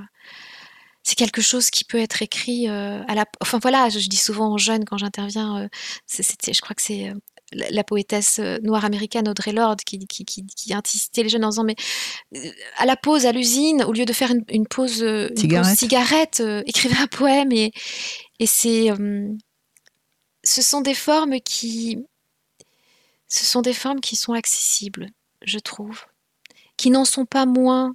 c'est quelque chose qui peut être écrit euh, à la. Enfin voilà, je, dis souvent aux jeunes quand j'interviens, euh, je crois que c'est euh, la, poétesse noire américaine Audrey Lorde qui, qui, qui, qui, insistait les jeunes en disant mais à la pause à l'usine, au lieu de faire une, pause, cigarette, écrivez un poème et, et c'est. ce sont des formes qui. Ce sont des formes qui sont accessibles, je trouve, qui n'en sont pas moins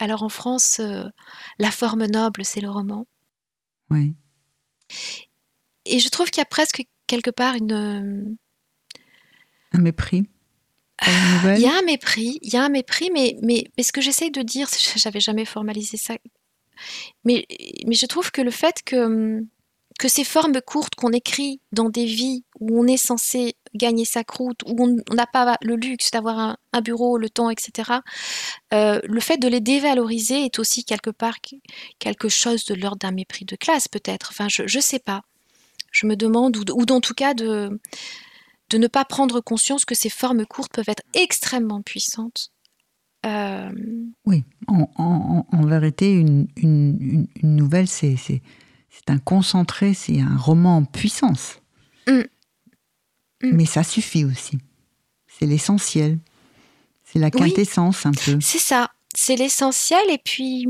alors en France, euh, la forme noble, c'est le roman. Oui. Et je trouve qu'il y a presque quelque part une... Un mépris. Il y a un mépris, il y a un mépris, mais, mais, mais ce que j'essaye de dire, j'avais jamais formalisé ça, mais, mais je trouve que le fait que que ces formes courtes qu'on écrit dans des vies où on est censé gagner sa croûte, où on n'a pas le luxe d'avoir un, bureau, le temps, etc., euh, le fait de les dévaloriser est aussi quelque part quelque chose de l'ordre d'un mépris de classe, peut-être. Enfin, je ne sais pas. Je me demande, ou, ou en tout cas de, de ne pas prendre conscience que ces formes courtes peuvent être extrêmement puissantes. Euh, oui, en, vérité, une, une nouvelle, c'est c'est un concentré, c'est un roman en puissance. Mm. Mm. Mais ça suffit aussi. C'est l'essentiel. C'est la quintessence un peu. C'est ça. C'est l'essentiel et puis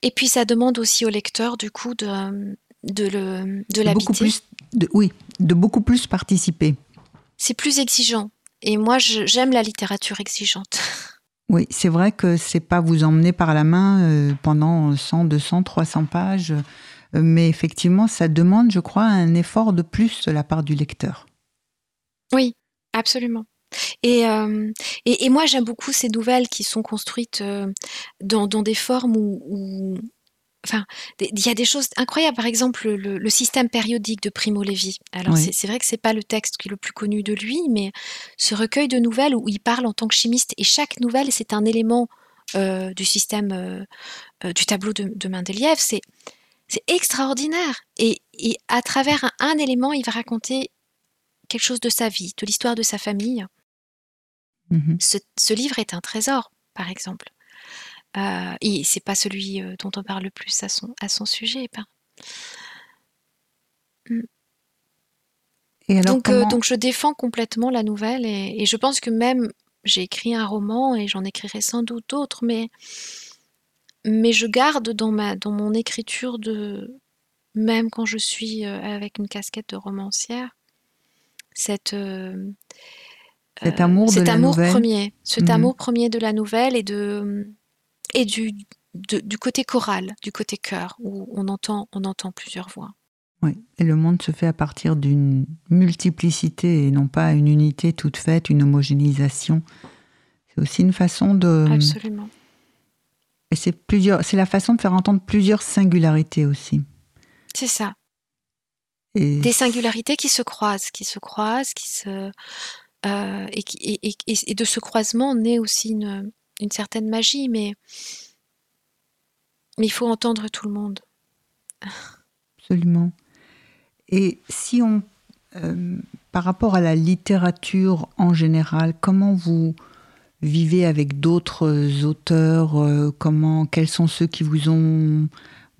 et puis ça demande aussi au lecteur du coup de de le de l'habiter. oui, de beaucoup plus participer. C'est plus exigeant. Et moi, j'aime la littérature exigeante. Oui, c'est vrai que c'est pas vous emmener par la main euh, pendant 100, 200, 300 pages, euh, mais effectivement, ça demande, je crois, un effort de plus de la part du lecteur. Oui, absolument. Et, euh, et, moi, j'aime beaucoup ces nouvelles qui sont construites dans, dans, des formes où, Enfin, il y a des choses incroyables. Par exemple, le, système périodique de Primo Levi. Alors, c'est vrai que c'est pas le texte qui est le plus connu de lui, mais ce recueil de nouvelles où il parle en tant que chimiste et chaque nouvelle, c'est un élément euh, du système euh, euh, du tableau de, de Mendeleïev. C'est extraordinaire. Et, à travers un, élément, il va raconter quelque chose de sa vie, de l'histoire de sa famille. Mmh ce livre est un trésor, par exemple. Euh, et c'est pas celui euh, dont on parle le plus à son, à son sujet. Mm. Et donc, euh, donc je défends complètement la nouvelle et, je pense que même j'ai écrit un roman et j'en écrirai sans doute d'autres, mais mais je garde dans, ma, dans mon écriture de même quand je suis avec une casquette de romancière, cette, cet amour, de cet la amour nouvelle. premier, cet Mhm. amour premier de la nouvelle et de et du de- du côté choral, du côté chœur, où on entend on entend plusieurs voix. Oui, et le monde se fait à partir d'une multiplicité et non pas une unité toute faite, une homogénéisation. C'est aussi une façon de. Absolument. Et c'est plusieurs. C'est la façon de faire entendre plusieurs singularités aussi. C'est ça. Et Des singularités qui se croisent, qui se croisent, qui se euh, et, qui- et, et- et- et de ce croisement naît aussi une, une certaine magie, mais mais il faut entendre tout le monde. Absolument. Et si on, euh, par rapport à la littérature en général, comment vous vivez avec d'autres auteurs euh, Comment, quels sont ceux qui vous ont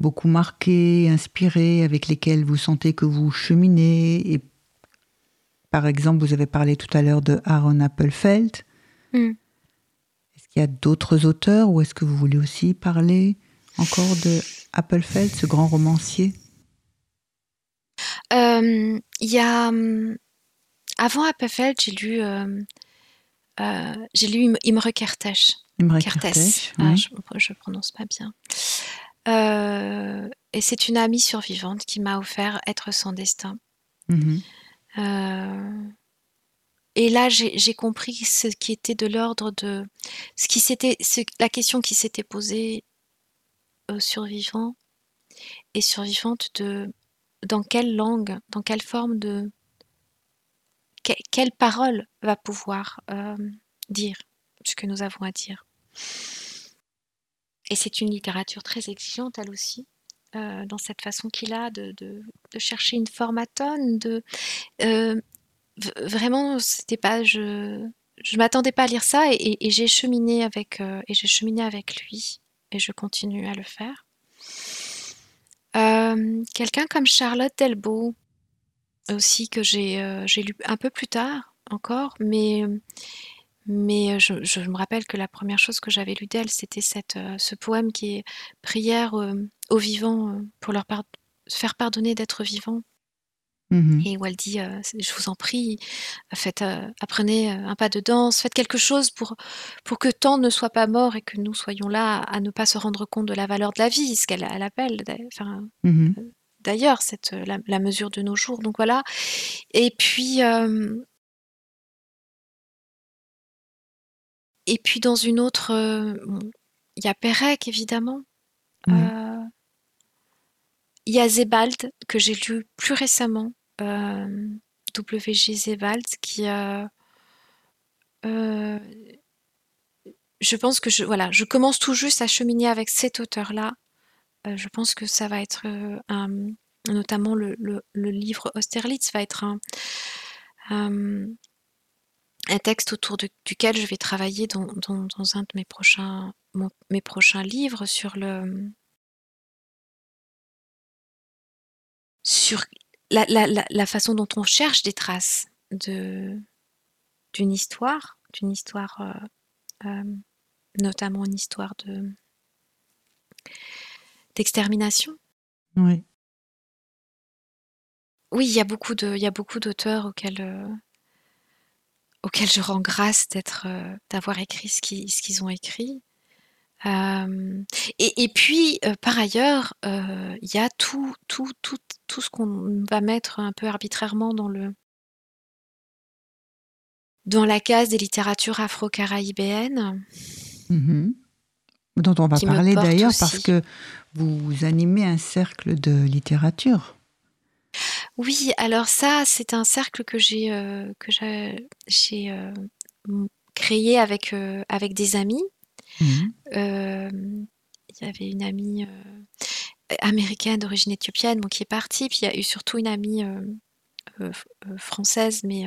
beaucoup marqué, inspiré, avec lesquels vous sentez que vous cheminez Et par exemple, vous avez parlé tout à l'heure de Aaron Appelfeld. Mm. Qu'il y a d'autres auteurs ou est-ce que vous voulez aussi parler encore de Appelfeld, ce grand romancier? Euh, Il y a hum, avant Appelfeld, j'ai lu euh, euh, j'ai lu Im- Imre Kertész. Imre Kertész. Ah, je, je prononce pas bien. Euh, et c'est une amie survivante qui m'a offert Être sans destin. Mhm. Euh, et là, j'ai compris ce qui était de l'ordre de ce qui s'était, la question qui s'était posée aux survivants et survivantes de dans quelle langue, dans quelle forme de que- quelle parole va pouvoir euh, dire ce que nous avons à dire. Et c'est une littérature très exigeante, elle aussi, euh, dans cette façon qu'il a de, de- chercher une forme atone, de euh, vraiment, c'était pas, je, je m'attendais pas à lire ça et, j'ai cheminé avec euh, et j'ai cheminé avec lui et je continue à le faire. Euh, Quelqu'un comme Charlotte Delbo aussi que j'ai euh, lu un peu plus tard encore, mais mais je, me rappelle que la première chose que j'avais lu d'elle, c'était cette euh, ce poème qui est prière aux vivants pour leur faire pardonner d'être vivants. Mhm. Et où elle dit, euh, je vous en prie, faites, euh, apprenez euh, un pas de danse, faites quelque chose pour, pour que tant ne soit pas mort et que nous soyons là à ne pas se rendre compte de la valeur de la vie, ce qu'elle elle appelle enfin, Mhm. d'ailleurs cette, la, la mesure de nos jours. Donc voilà. Et puis, euh, et puis dans une autre, euh, bon, il y a Pérec évidemment. Euh, il y a Zebald que j'ai lu plus récemment, euh, W.G. Zebald, qui euh, euh, je pense que je je commence tout juste à cheminer avec cet auteur-là. Euh, je pense que ça va être euh, notamment le, livre Austerlitz va être un, texte autour duquel je vais travailler dans, un de mes prochains, mes prochains livres sur le sur la, la- la- la façon dont on cherche des traces de d'une histoire, d'une histoire, euh, euh, notamment une histoire de d'extermination. Oui. Oui, il y a beaucoup de, il y a beaucoup d'auteurs auxquels, euh, auxquels je rends grâce d'être, d'avoir écrit ce qu'ils ont écrit. Euh, et, et puis, euh, par ailleurs, euh, il y a tout, tout, tout, tout ce qu'on va mettre un peu arbitrairement dans le, dans la case des littératures afro-caraïbéennes. Mhm. Dont on va parler d'ailleurs parce que vous animez un cercle de littérature. Oui, alors ça, c'est un cercle que j'ai que j'ai créé avec avec des amis. Mhm. Il y avait une amie euh, américaine d'origine éthiopienne, qui est partie, puis il y a eu surtout une amie euh, euh, française, mais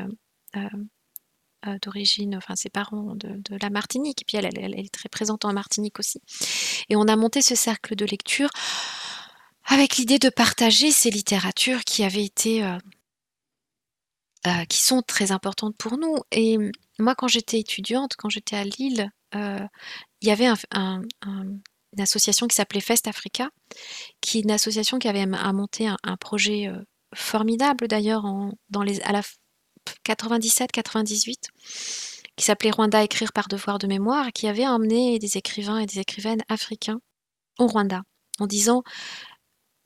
d'origine, enfin ses parents de, la Martinique, puis elle, elle, elle est très présente en Martinique aussi. Et on a monté ce cercle de lecture avec l'idée de partager ces littératures qui avaient été, qui sont très importantes pour nous. Et moi, quand j'étais étudiante, quand j'étais à Lille, il y avait un, un- un- association qui s'appelait Fest Africa, qui est une association qui avait monté un, projet formidable d'ailleurs dans les, à la 97-98 qui s'appelait Rwanda écrire par devoir de mémoire, qui avait emmené des écrivains et des écrivaines africains au Rwanda, en disant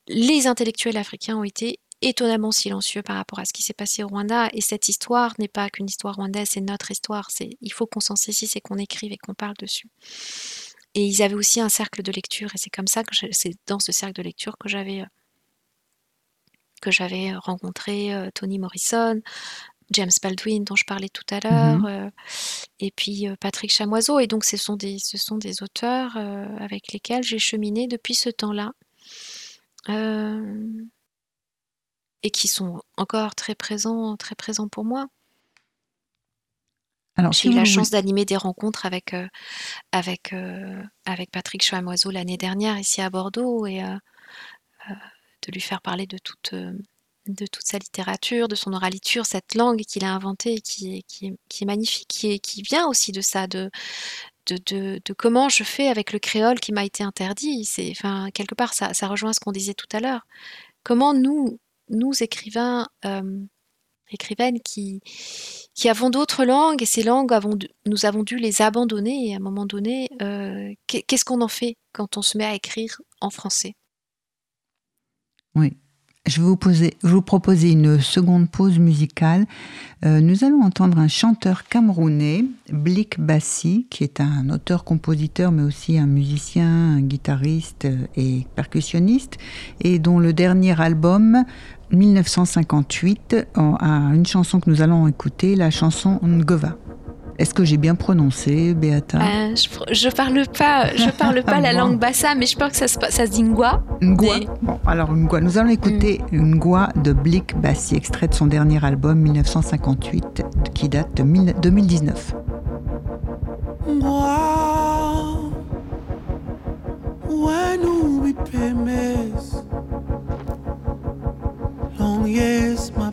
les intellectuels africains ont été étonnamment silencieux par rapport à ce qui s'est passé au Rwanda, et cette histoire n'est pas qu'une histoire rwandaise, c'est notre histoire, c'est il faut qu'on s'en saisisse et qu'on écrive et qu'on parle dessus. Et ils avaient aussi un cercle de lecture, et c'est comme ça que c'est dans ce cercle de lecture que j'avais que j'avais rencontré euh, Toni Morrison, James Baldwin dont je parlais tout à l'heure, mhm. euh, et puis euh, Patrick Chamoiseau. Et donc ce sont des, ce sont des auteurs euh, avec lesquels j'ai cheminé depuis ce temps-là. Et qui sont encore très présents, très présents pour moi. J'ai eu la chance d'animer des rencontres avec, avec, avec Patrick Chamoiseau l'année dernière ici à Bordeaux et de lui faire parler de toute, de toute sa littérature, de son oraliture, cette langue qu'il a inventée, qui qui qui est magnifique, qui, qui vient aussi de ça, de, de, comment je fais avec le créole qui m'a été interdit. C'est, enfin, quelque part, ça, ça rejoint ce qu'on disait tout à l'heure. Comment nous, nous écrivains, euh, écrivaines qui, avons d'autres langues, et ces langues, nous avons dû les abandonner, et à un moment donné, euh, qu'est-ce qu'on en fait quand on se met à écrire en français? Oui, je vais vous, poser, proposer une seconde pause musicale. Euh, nous allons entendre un chanteur camerounais, Blik Bassi, qui est un auteur-compositeur, mais aussi un musicien, un guitariste et percussionniste, et dont le dernier album, 1958, a une chanson que nous allons écouter, la chanson Ngova. Est-ce que j'ai bien prononcé, Beata euh, je, ne parle pas, je parle pas la langue bassa, mais je pense que ça se, ça se dit Ngwa. Ngwa. Bon, alors Ngwa. Nous allons écouter mm. Ngwa de Blick Bassi, extrait de son dernier album 1958, qui date de 2019. Ngwa, long yes ma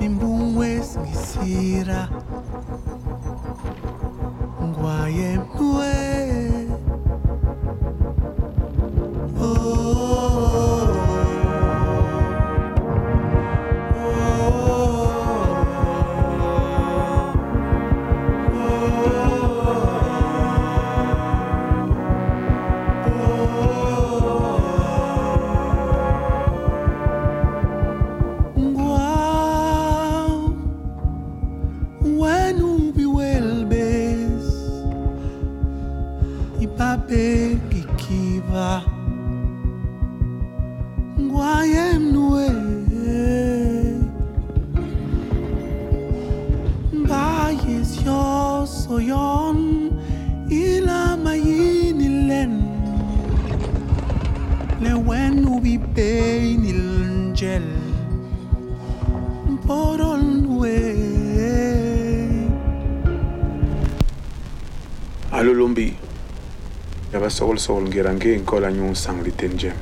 Mimbungwes misira gera nge nkola nyo nsaŋli ten jem.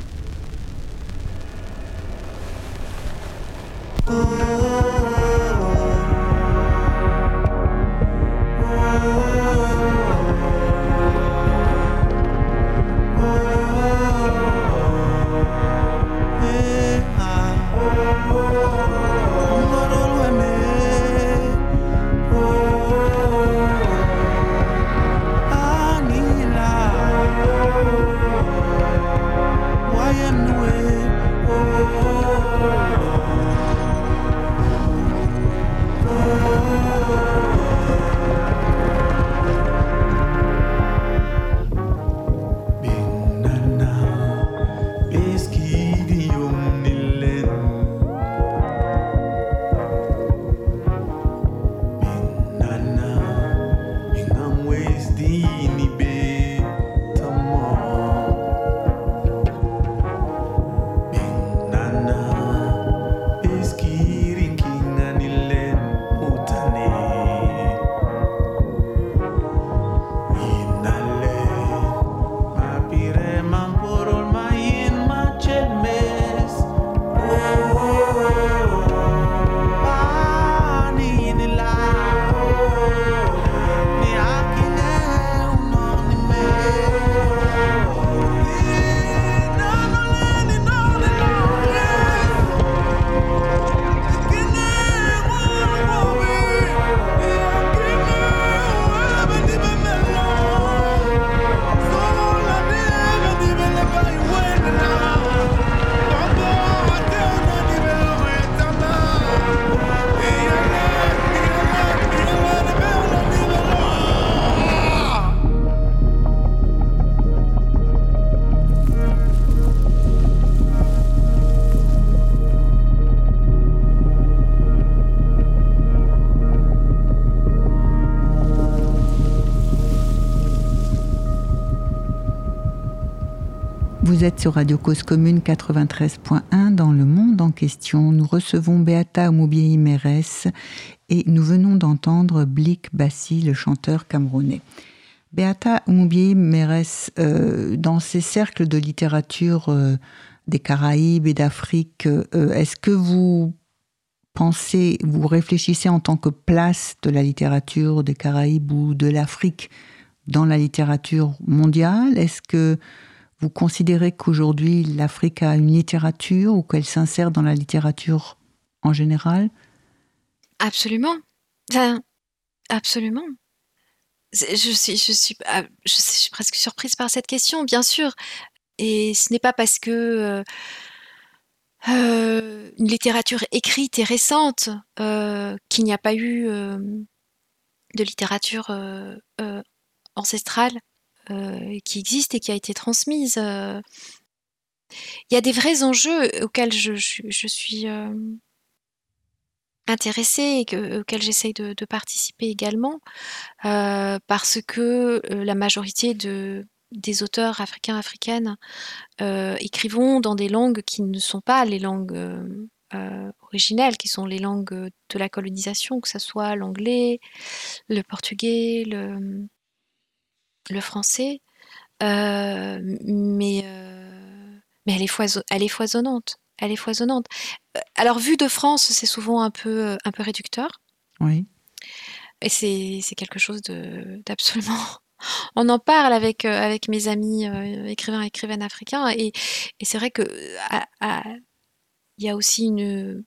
Vous êtes sur Radio Cause Commune 93.1 dans le monde en question. Nous recevons Beata Oumoubiei Mérès et nous venons d'entendre Blik Bassi, le chanteur camerounais. Beata Oumoubiei Mérès, euh, dans ces cercles de littérature euh, des Caraïbes et d'Afrique, euh, est-ce que vous pensez, vous réfléchissez en tant que place de la littérature des Caraïbes ou de l'Afrique dans la littérature mondiale? Est-ce que vous considérez qu'aujourd'hui l'Afrique a une littérature ou qu'elle s'insère dans la littérature en général? Absolument. absolument. Ah, je suis presque surprise par cette question, bien sûr. Et ce n'est pas parce que euh, euh, une littérature écrite et récente euh, qu'il n'y a pas eu de littérature ancestrale qui existe et qui a été transmise. Euh. Il y a des vrais enjeux auxquels je, suis euh, intéressée et auxquels j'essaye de, participer également, parce que la majorité de, des auteurs africains, africaines écrivont dans des langues qui ne sont pas les langues originelles, qui sont les langues de la colonisation, que ce soit l'anglais, le portugais, le, le français, euh, mais, euh, mais elle, est elle est foisonnante. Elle est foisonnante. Euh, alors, vue de France, c'est souvent un peu, un peu réducteur. Oui. Et c'est quelque chose d'absolument on en parle avec, avec mes amis écrivains et écrivaines africains et, c'est vrai que il y a aussi une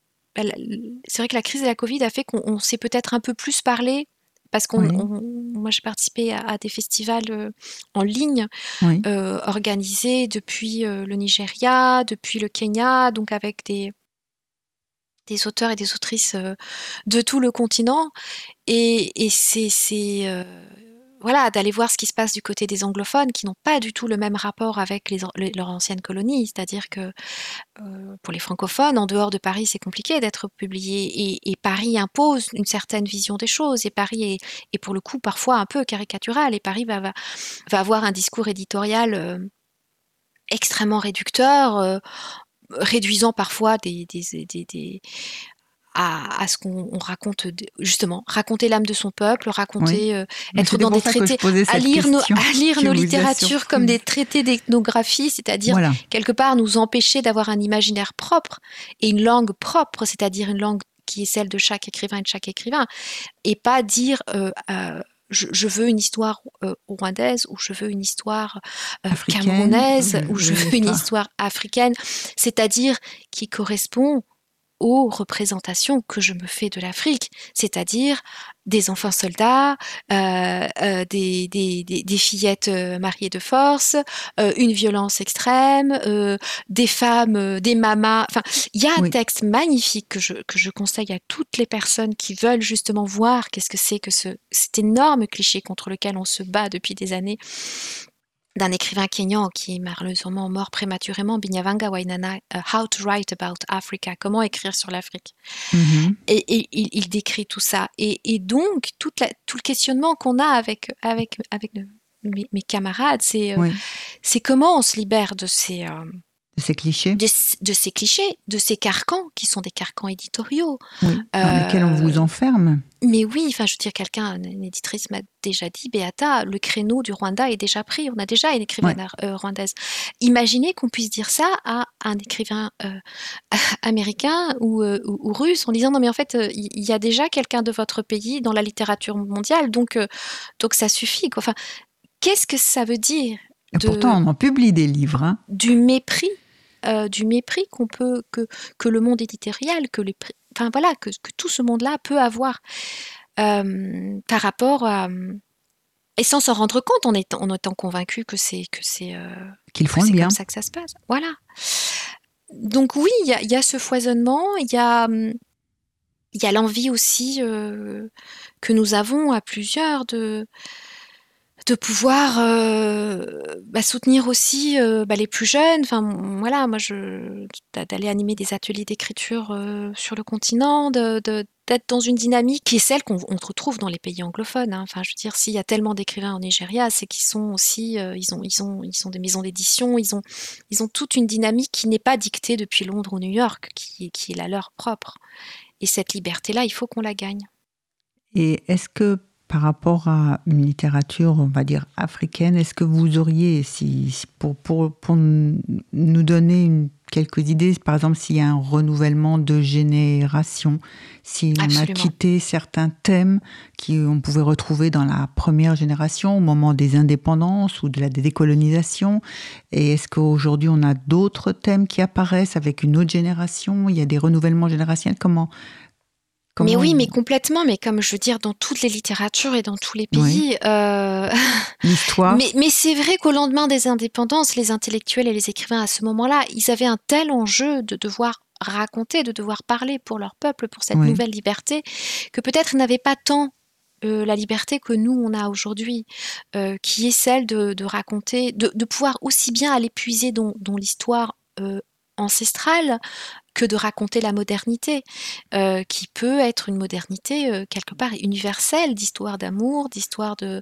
c'est vrai que la crise de la Covid a fait qu'on s'est peut-être un peu plus parlé parce qu'on, moi j'ai participé à, des festivals euh, en ligne euh, organisés depuis euh, le Nigeria, depuis le Kenya, donc avec des, des auteurs et des autrices de tout le continent. Et, et c'est, voilà, d'aller voir ce qui se passe du côté des anglophones qui n'ont pas du tout le même rapport avec les, leur ancienne colonie. C'est-à-dire que euh, pour les francophones, en dehors de Paris, c'est compliqué d'être publié et, Paris impose une certaine vision des choses. Et Paris est, pour le coup parfois un peu caricatural. Et Paris va, avoir un discours éditorial euh, extrêmement réducteur. Euh, réduisant parfois des, à, ce qu'on raconte justement raconter l'âme de son peuple raconter euh, être dans des traités à lire nos, à lire nos littératures comme des traités d'ethnographie c'est-à-dire quelque part nous empêcher d'avoir un imaginaire propre et une langue propre c'est-à-dire une langue qui est celle de chaque écrivain et de chaque écrivain et pas dire euh, euh, je, veux une histoire rwandaise ou je veux une histoire camerounaise ou je veux une histoire africaine, c'est-à-dire qui correspond aux représentations que je me fais de l'Afrique, c'est-à-dire des enfants soldats, euh, euh, des, des, fillettes euh, mariées de force, une violence extrême, des femmes, des mamas. Enfin, il y a un texte magnifique que je, que je conseille à toutes les personnes qui veulent justement voir qu'est-ce que c'est que ce, cet énorme cliché contre lequel on se bat depuis des années, d'un écrivain kényan qui est malheureusement mort prématurément, Binyavanga Wainana, uh, How to Write About Africa, comment écrire sur l'Afrique. Mm-hmm. Et, il, décrit tout ça. Et, donc, tout le questionnement qu'on a avec, avec, avec mes, camarades, euh, c'est comment on se libère de ces... Euh, de ces clichés de, ces clichés, de ces carcans qui sont des carcans éditoriaux. dans lesquels on vous euh, enferme. Mais oui, enfin, je veux dire, quelqu'un, une éditrice m'a déjà dit, Beata, le créneau du Rwanda est déjà pris. On a déjà une écrivaine euh, rwandaise. Imaginez qu'on puisse dire ça à un écrivain euh, américain ou, ou, russe en disant non mais en fait il y, a déjà quelqu'un de votre pays dans la littérature mondiale, donc donc ça suffit. Enfin, qu'est-ce que ça veut dire et pourtant, on en publie des livres. Hein. Du mépris euh, du mépris qu'on peut que, que le monde éditorial, que les, enfin voilà, que, que tout ce monde-là peut avoir euh, par rapport à et sans s'en rendre compte, en étant, en étant convaincu que c'est que c'est euh, qu'ils font bien. comme ça que ça se passe. Voilà. Donc oui, il y, y a, ce foisonnement, il y a il y a l'envie aussi que nous avons à plusieurs de de pouvoir euh, bah, soutenir aussi euh, bah, les plus jeunes. Enfin, voilà, moi, je d'aller animer des ateliers d'écriture euh, sur le continent, d'aller d'être dans une dynamique qui est celle qu'on retrouve dans les pays anglophones. Hein. Enfin, je veux dire, s'il y a tellement d'écrivains en Nigeria, c'est qu'ils sont aussi, ils ont, ils ont, ils ont des maisons d'édition, ils ont, ils ont toute une dynamique qui n'est pas dictée depuis Londres ou New York, qui, qui est la leur propre. Et cette liberté-là, il faut qu'on la gagne. Et est-ce que par rapport à une littérature, on va dire africaine, est-ce que vous auriez, si, pour, pour, pour nous donner une, quelques idées, par exemple s'il y a un renouvellement de génération, si on a quitté certains thèmes qu'on pouvait retrouver dans la première génération, au moment des indépendances ou de la décolonisation, et est-ce qu'aujourd'hui on a d'autres thèmes qui apparaissent avec une autre génération, il y a des renouvellements générationnels, comment mais oui, mais complètement. Mais comme je veux dire, dans toutes les littératures et dans tous les pays. Euh, L'histoire. mais, mais c'est vrai qu'au lendemain des indépendances, les intellectuels et les écrivains à ce moment-là, ils avaient un tel enjeu de devoir raconter, de devoir parler pour leur peuple, pour cette nouvelle liberté, que peut-être ils n'avaient pas tant euh, la liberté que nous, on a aujourd'hui, euh, qui est celle de, raconter, de, pouvoir aussi bien aller puiser dans, dans l'histoire ancestrale que de raconter la modernité, euh, qui peut être une modernité euh, quelque part universelle, d'histoire d'amour, d'histoire de,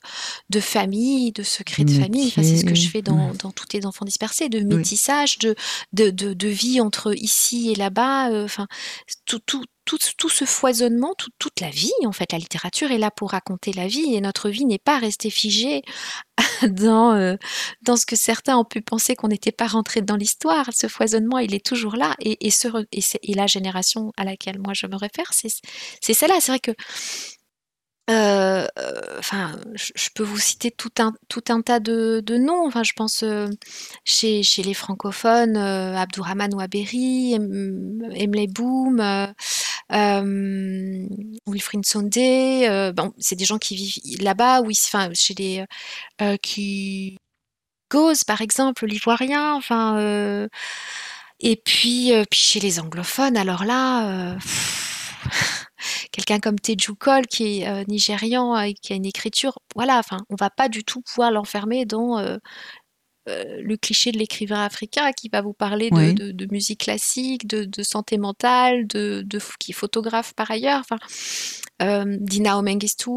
de famille, de secrets de famille. c'est ce que je fais dans, dans Tous les enfants dispersés, de métissage, de, de, de, vie entre ici et là-bas. Euh, enfin, tout, tout, tout, ce foisonnement, toute la vie, en fait, la littérature est là pour raconter la vie et notre vie n'est pas restée figée dans, euh, dans ce que certains ont pu penser qu'on n'était pas rentré dans l'histoire. Ce foisonnement, il est toujours là et, et, ce, et, la génération à laquelle moi je me réfère, c'est celle-là. C'est vrai que euh, enfin, je peux vous citer tout un, tout un tas de, de noms. Enfin, je pense euh, chez, chez les francophones, euh, Abdourahman Ouaberi, Emle Boom, Wilfried Sondé. bon, c'est des gens qui vivent là-bas, oui, enfin, chez les qui Gauze, par exemple, l'ivoirien. Enfin, et puis, puis chez les anglophones, alors là quelqu'un comme Teju qui est euh, nigérian et qui a une écriture, voilà, enfin, on va pas du tout pouvoir l'enfermer dans euh, euh, le cliché de l'écrivain africain qui va vous parler de, musique classique, de, santé mentale, de, qui est photographe par ailleurs. Enfin, Dina Omengestu,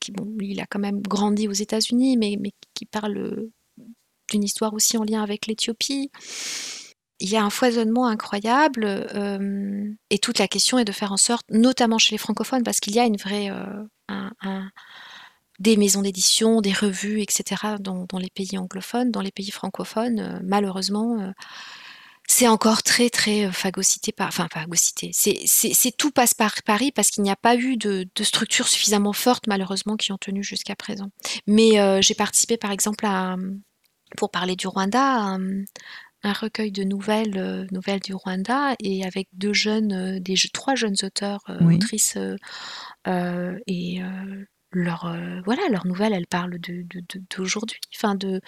qui bon, il a quand même grandi aux États-Unis, mais, mais qui parle d'une histoire aussi en lien avec l'Éthiopie il y a un foisonnement incroyable euh, et toute la question est de faire en sorte, notamment chez les francophones, parce qu'il y a une vraie, euh, des maisons d'édition, des revues, etc. Dans, les pays anglophones, dans les pays francophones, euh, malheureusement, c'est encore très très phagocyté par, enfin phagocyté. C'est tout passe par Paris parce qu'il n'y a pas eu de, de structures suffisamment fortes malheureusement qui ont tenu jusqu'à présent. Mais j'ai participé par exemple à, pour parler du Rwanda, un recueil de nouvelles, euh, nouvelles du Rwanda, et avec deux jeunes, euh, des trois jeunes auteurs, euh, autrices, et leur, voilà, leurs nouvelles, elles parlent de, d'aujourd'hui, enfin de,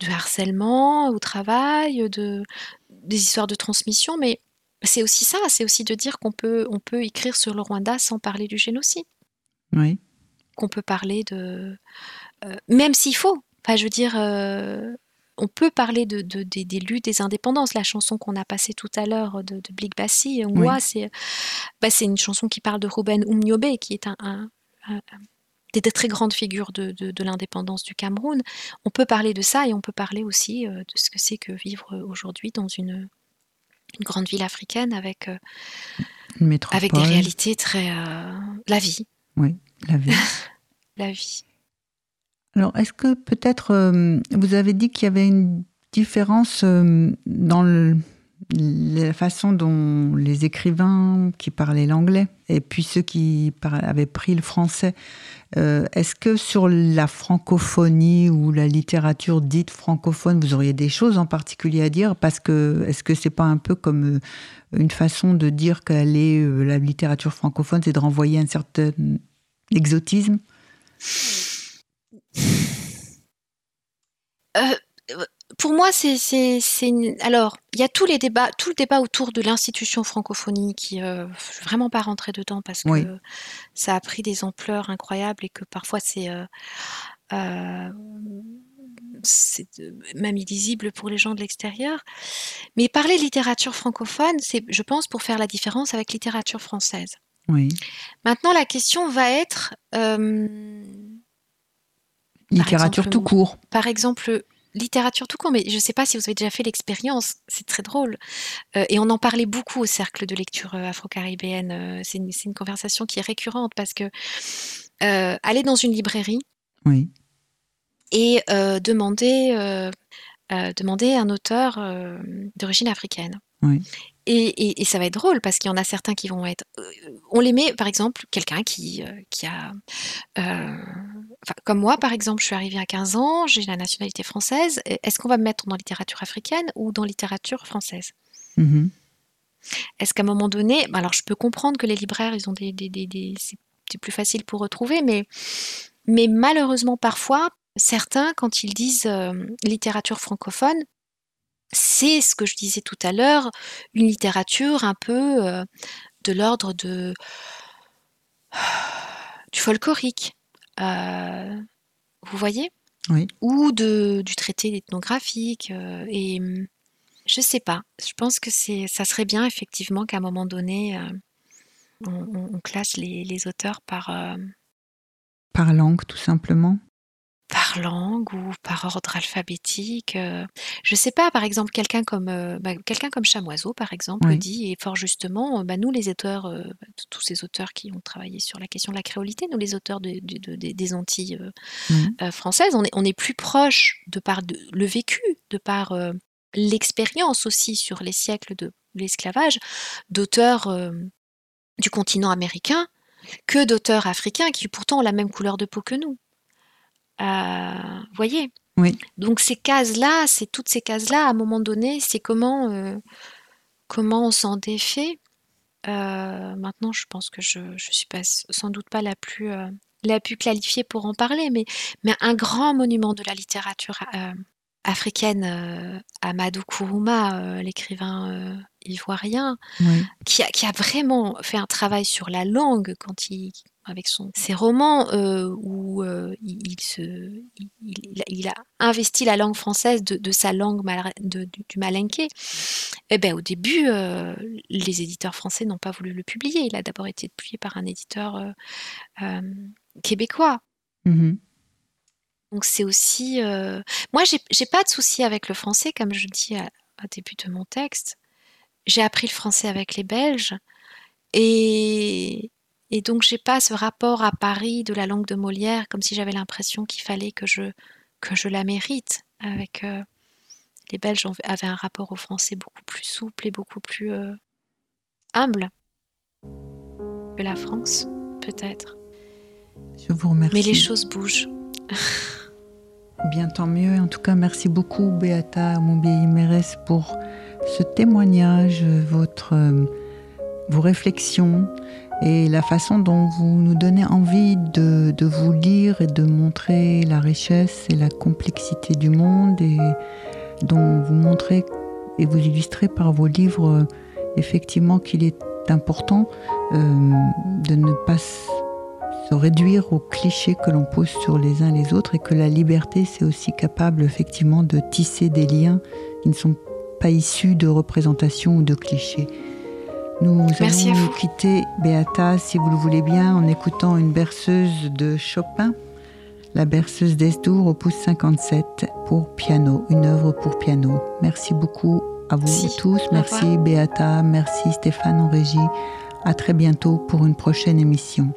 de harcèlement au travail, de, des histoires de transmission, mais c'est aussi ça, c'est aussi de dire qu'on peut, on peut écrire sur le Rwanda sans parler du génocide. Oui. Qu'on peut parler de. même s'il faut. Enfin, je veux dire, on peut parler de, des, luttes des indépendances. La chanson qu'on a passée tout à l'heure de, de Blik Bassi, bah, c'est une chanson qui parle de Ruben Umniobe, qui est un, des, très grandes figures de, l'indépendance du Cameroun. On peut parler de ça et on peut parler aussi euh, de ce que c'est que vivre aujourd'hui dans une, grande ville africaine avec, euh, avec des réalités très... Euh, la vie. Oui, la vie. la vie. Alors, est-ce que peut-être euh, vous avez dit qu'il y avait une différence euh, dans la façon dont les écrivains qui parlaient l'anglais et puis ceux qui avaient pris le français, euh, est-ce que sur la francophonie ou la littérature dite francophone, vous auriez des choses en particulier à dire? Parce que est-ce que c'est pas un peu comme une façon de dire qu'elle est la littérature francophone, c'est de renvoyer un certain exotisme? Euh, pour moi, c'est, alors il y a tous les débats, tout le débat autour de l'institution francophonie qui, euh, je vraiment pas rentrer dedans parce que ça a pris des ampleurs incroyables et que parfois c'est euh, c'est même illisible pour les gens de l'extérieur. Mais parler littérature francophone, c'est, je pense, pour faire la différence avec littérature française. Oui. Maintenant, la question va être, euh, Littérature exemple, tout court. par exemple, littérature tout court, mais je ne sais pas si vous avez déjà fait l'expérience, c'est très drôle. Euh, et on en parlait beaucoup au cercle de lecture euh, afro-caribéenne. euh, c'est une, conversation qui est récurrente parce que euh, aller dans une librairie Oui. et euh, demander, demander un auteur d'origine africaine. Oui. Et, et- et ça va être drôle parce qu'il y en a certains qui vont être. on les met, par exemple, quelqu'un qui, qui a. euh, comme moi, par exemple, je suis arrivée à 15 ans, j'ai la nationalité française. Est-ce qu'on va me mettre dans littérature africaine ou dans littérature française? Mhm. Est-ce qu'à un moment donné. bah Alors, je peux comprendre que les libraires, ils ont des. des, des- c'est plus facile pour retrouver, mais, mais malheureusement, parfois, certains, quand ils disent euh, littérature francophone, c'est ce que je disais tout à l'heure, une littérature un peu euh, de l'ordre de du folklorique. Euh, vous voyez Oui. Ou de, du traité ethnographique. euh, et hum, je sais pas. Je pense que c'est, ça serait bien effectivement qu'à un moment donné, euh, on, classe les, les auteurs par, Par langue, tout simplement. Par langue ou par ordre alphabétique. euh. Je sais pas, par exemple, quelqu'un comme, euh, bah, quelqu'un comme Chamoiseau, par exemple, Oui. dit, et fort justement, euh, bah, nous les auteurs, bah, tous ces auteurs qui ont travaillé sur la question de la créolité, nous les auteurs de- de- de- des- Antilles euh, françaises, on est, on est plus proche de par le vécu, de par l'expérience aussi sur les siècles de l'esclavage, d'auteurs du continent américain que d'auteurs africains qui pourtant ont la même couleur de peau que nous. Euh, voyez Oui. Donc ces cases-là, c'est toutes ces cases-là, à un moment donné, c'est comment, euh, comment on s'en défait. Euh, maintenant, je pense que je ne suis pas, sans doute pas la plus, la plus qualifiée pour en parler, mais, mais un grand monument de la littérature africaine, Amadou Kourouma, l'écrivain ivoirien, Oui. qui a, qui a vraiment fait un travail sur la langue quand il, avec son, ses romans euh, où euh, il, il se, il, il a, investi la langue française de, de sa langue mal- de- du, du malinké. Eh ben, au début, euh, les éditeurs français n'ont pas voulu le publier. Il a d'abord été publié par un éditeur québécois. Mhm. Donc c'est aussi... Moi, j'ai j'ai pas de souci avec le français, comme je dis à- au début de mon texte. J'ai appris le français avec les Belges. Et, et donc, j'ai pas ce rapport à Paris de la langue de Molière, comme si j'avais l'impression qu'il fallait que je, que je la mérite. Avec, euh, les Belges avaient un rapport au français beaucoup plus souple et beaucoup plus euh, humble que la France, peut-être. Je vous remercie. Mais les choses bougent. Bien, tant mieux. En tout cas, merci beaucoup, Beata Moubié-Mérès, pour ce témoignage, votre, euh, vos réflexions et la façon dont vous nous donnez envie de, vous lire et de montrer la richesse et la complexité du monde et dont vous montrez et vous illustrez par vos livres effectivement qu'il est important euh, de ne pas se réduire aux clichés que l'on pose sur les uns les autres et que la liberté, c'est aussi capable effectivement de tisser des liens qui ne sont pas issus de représentations ou de clichés. Nous Merci allons à vous. quitter, Beata, si vous le voulez bien, en écoutant une berceuse de Chopin, la berceuse d'Esdour, opus 57, pour piano, une œuvre pour piano. Merci beaucoup à vous tous. Merci. Beata, merci Stéphane en régie. À très bientôt pour une prochaine émission.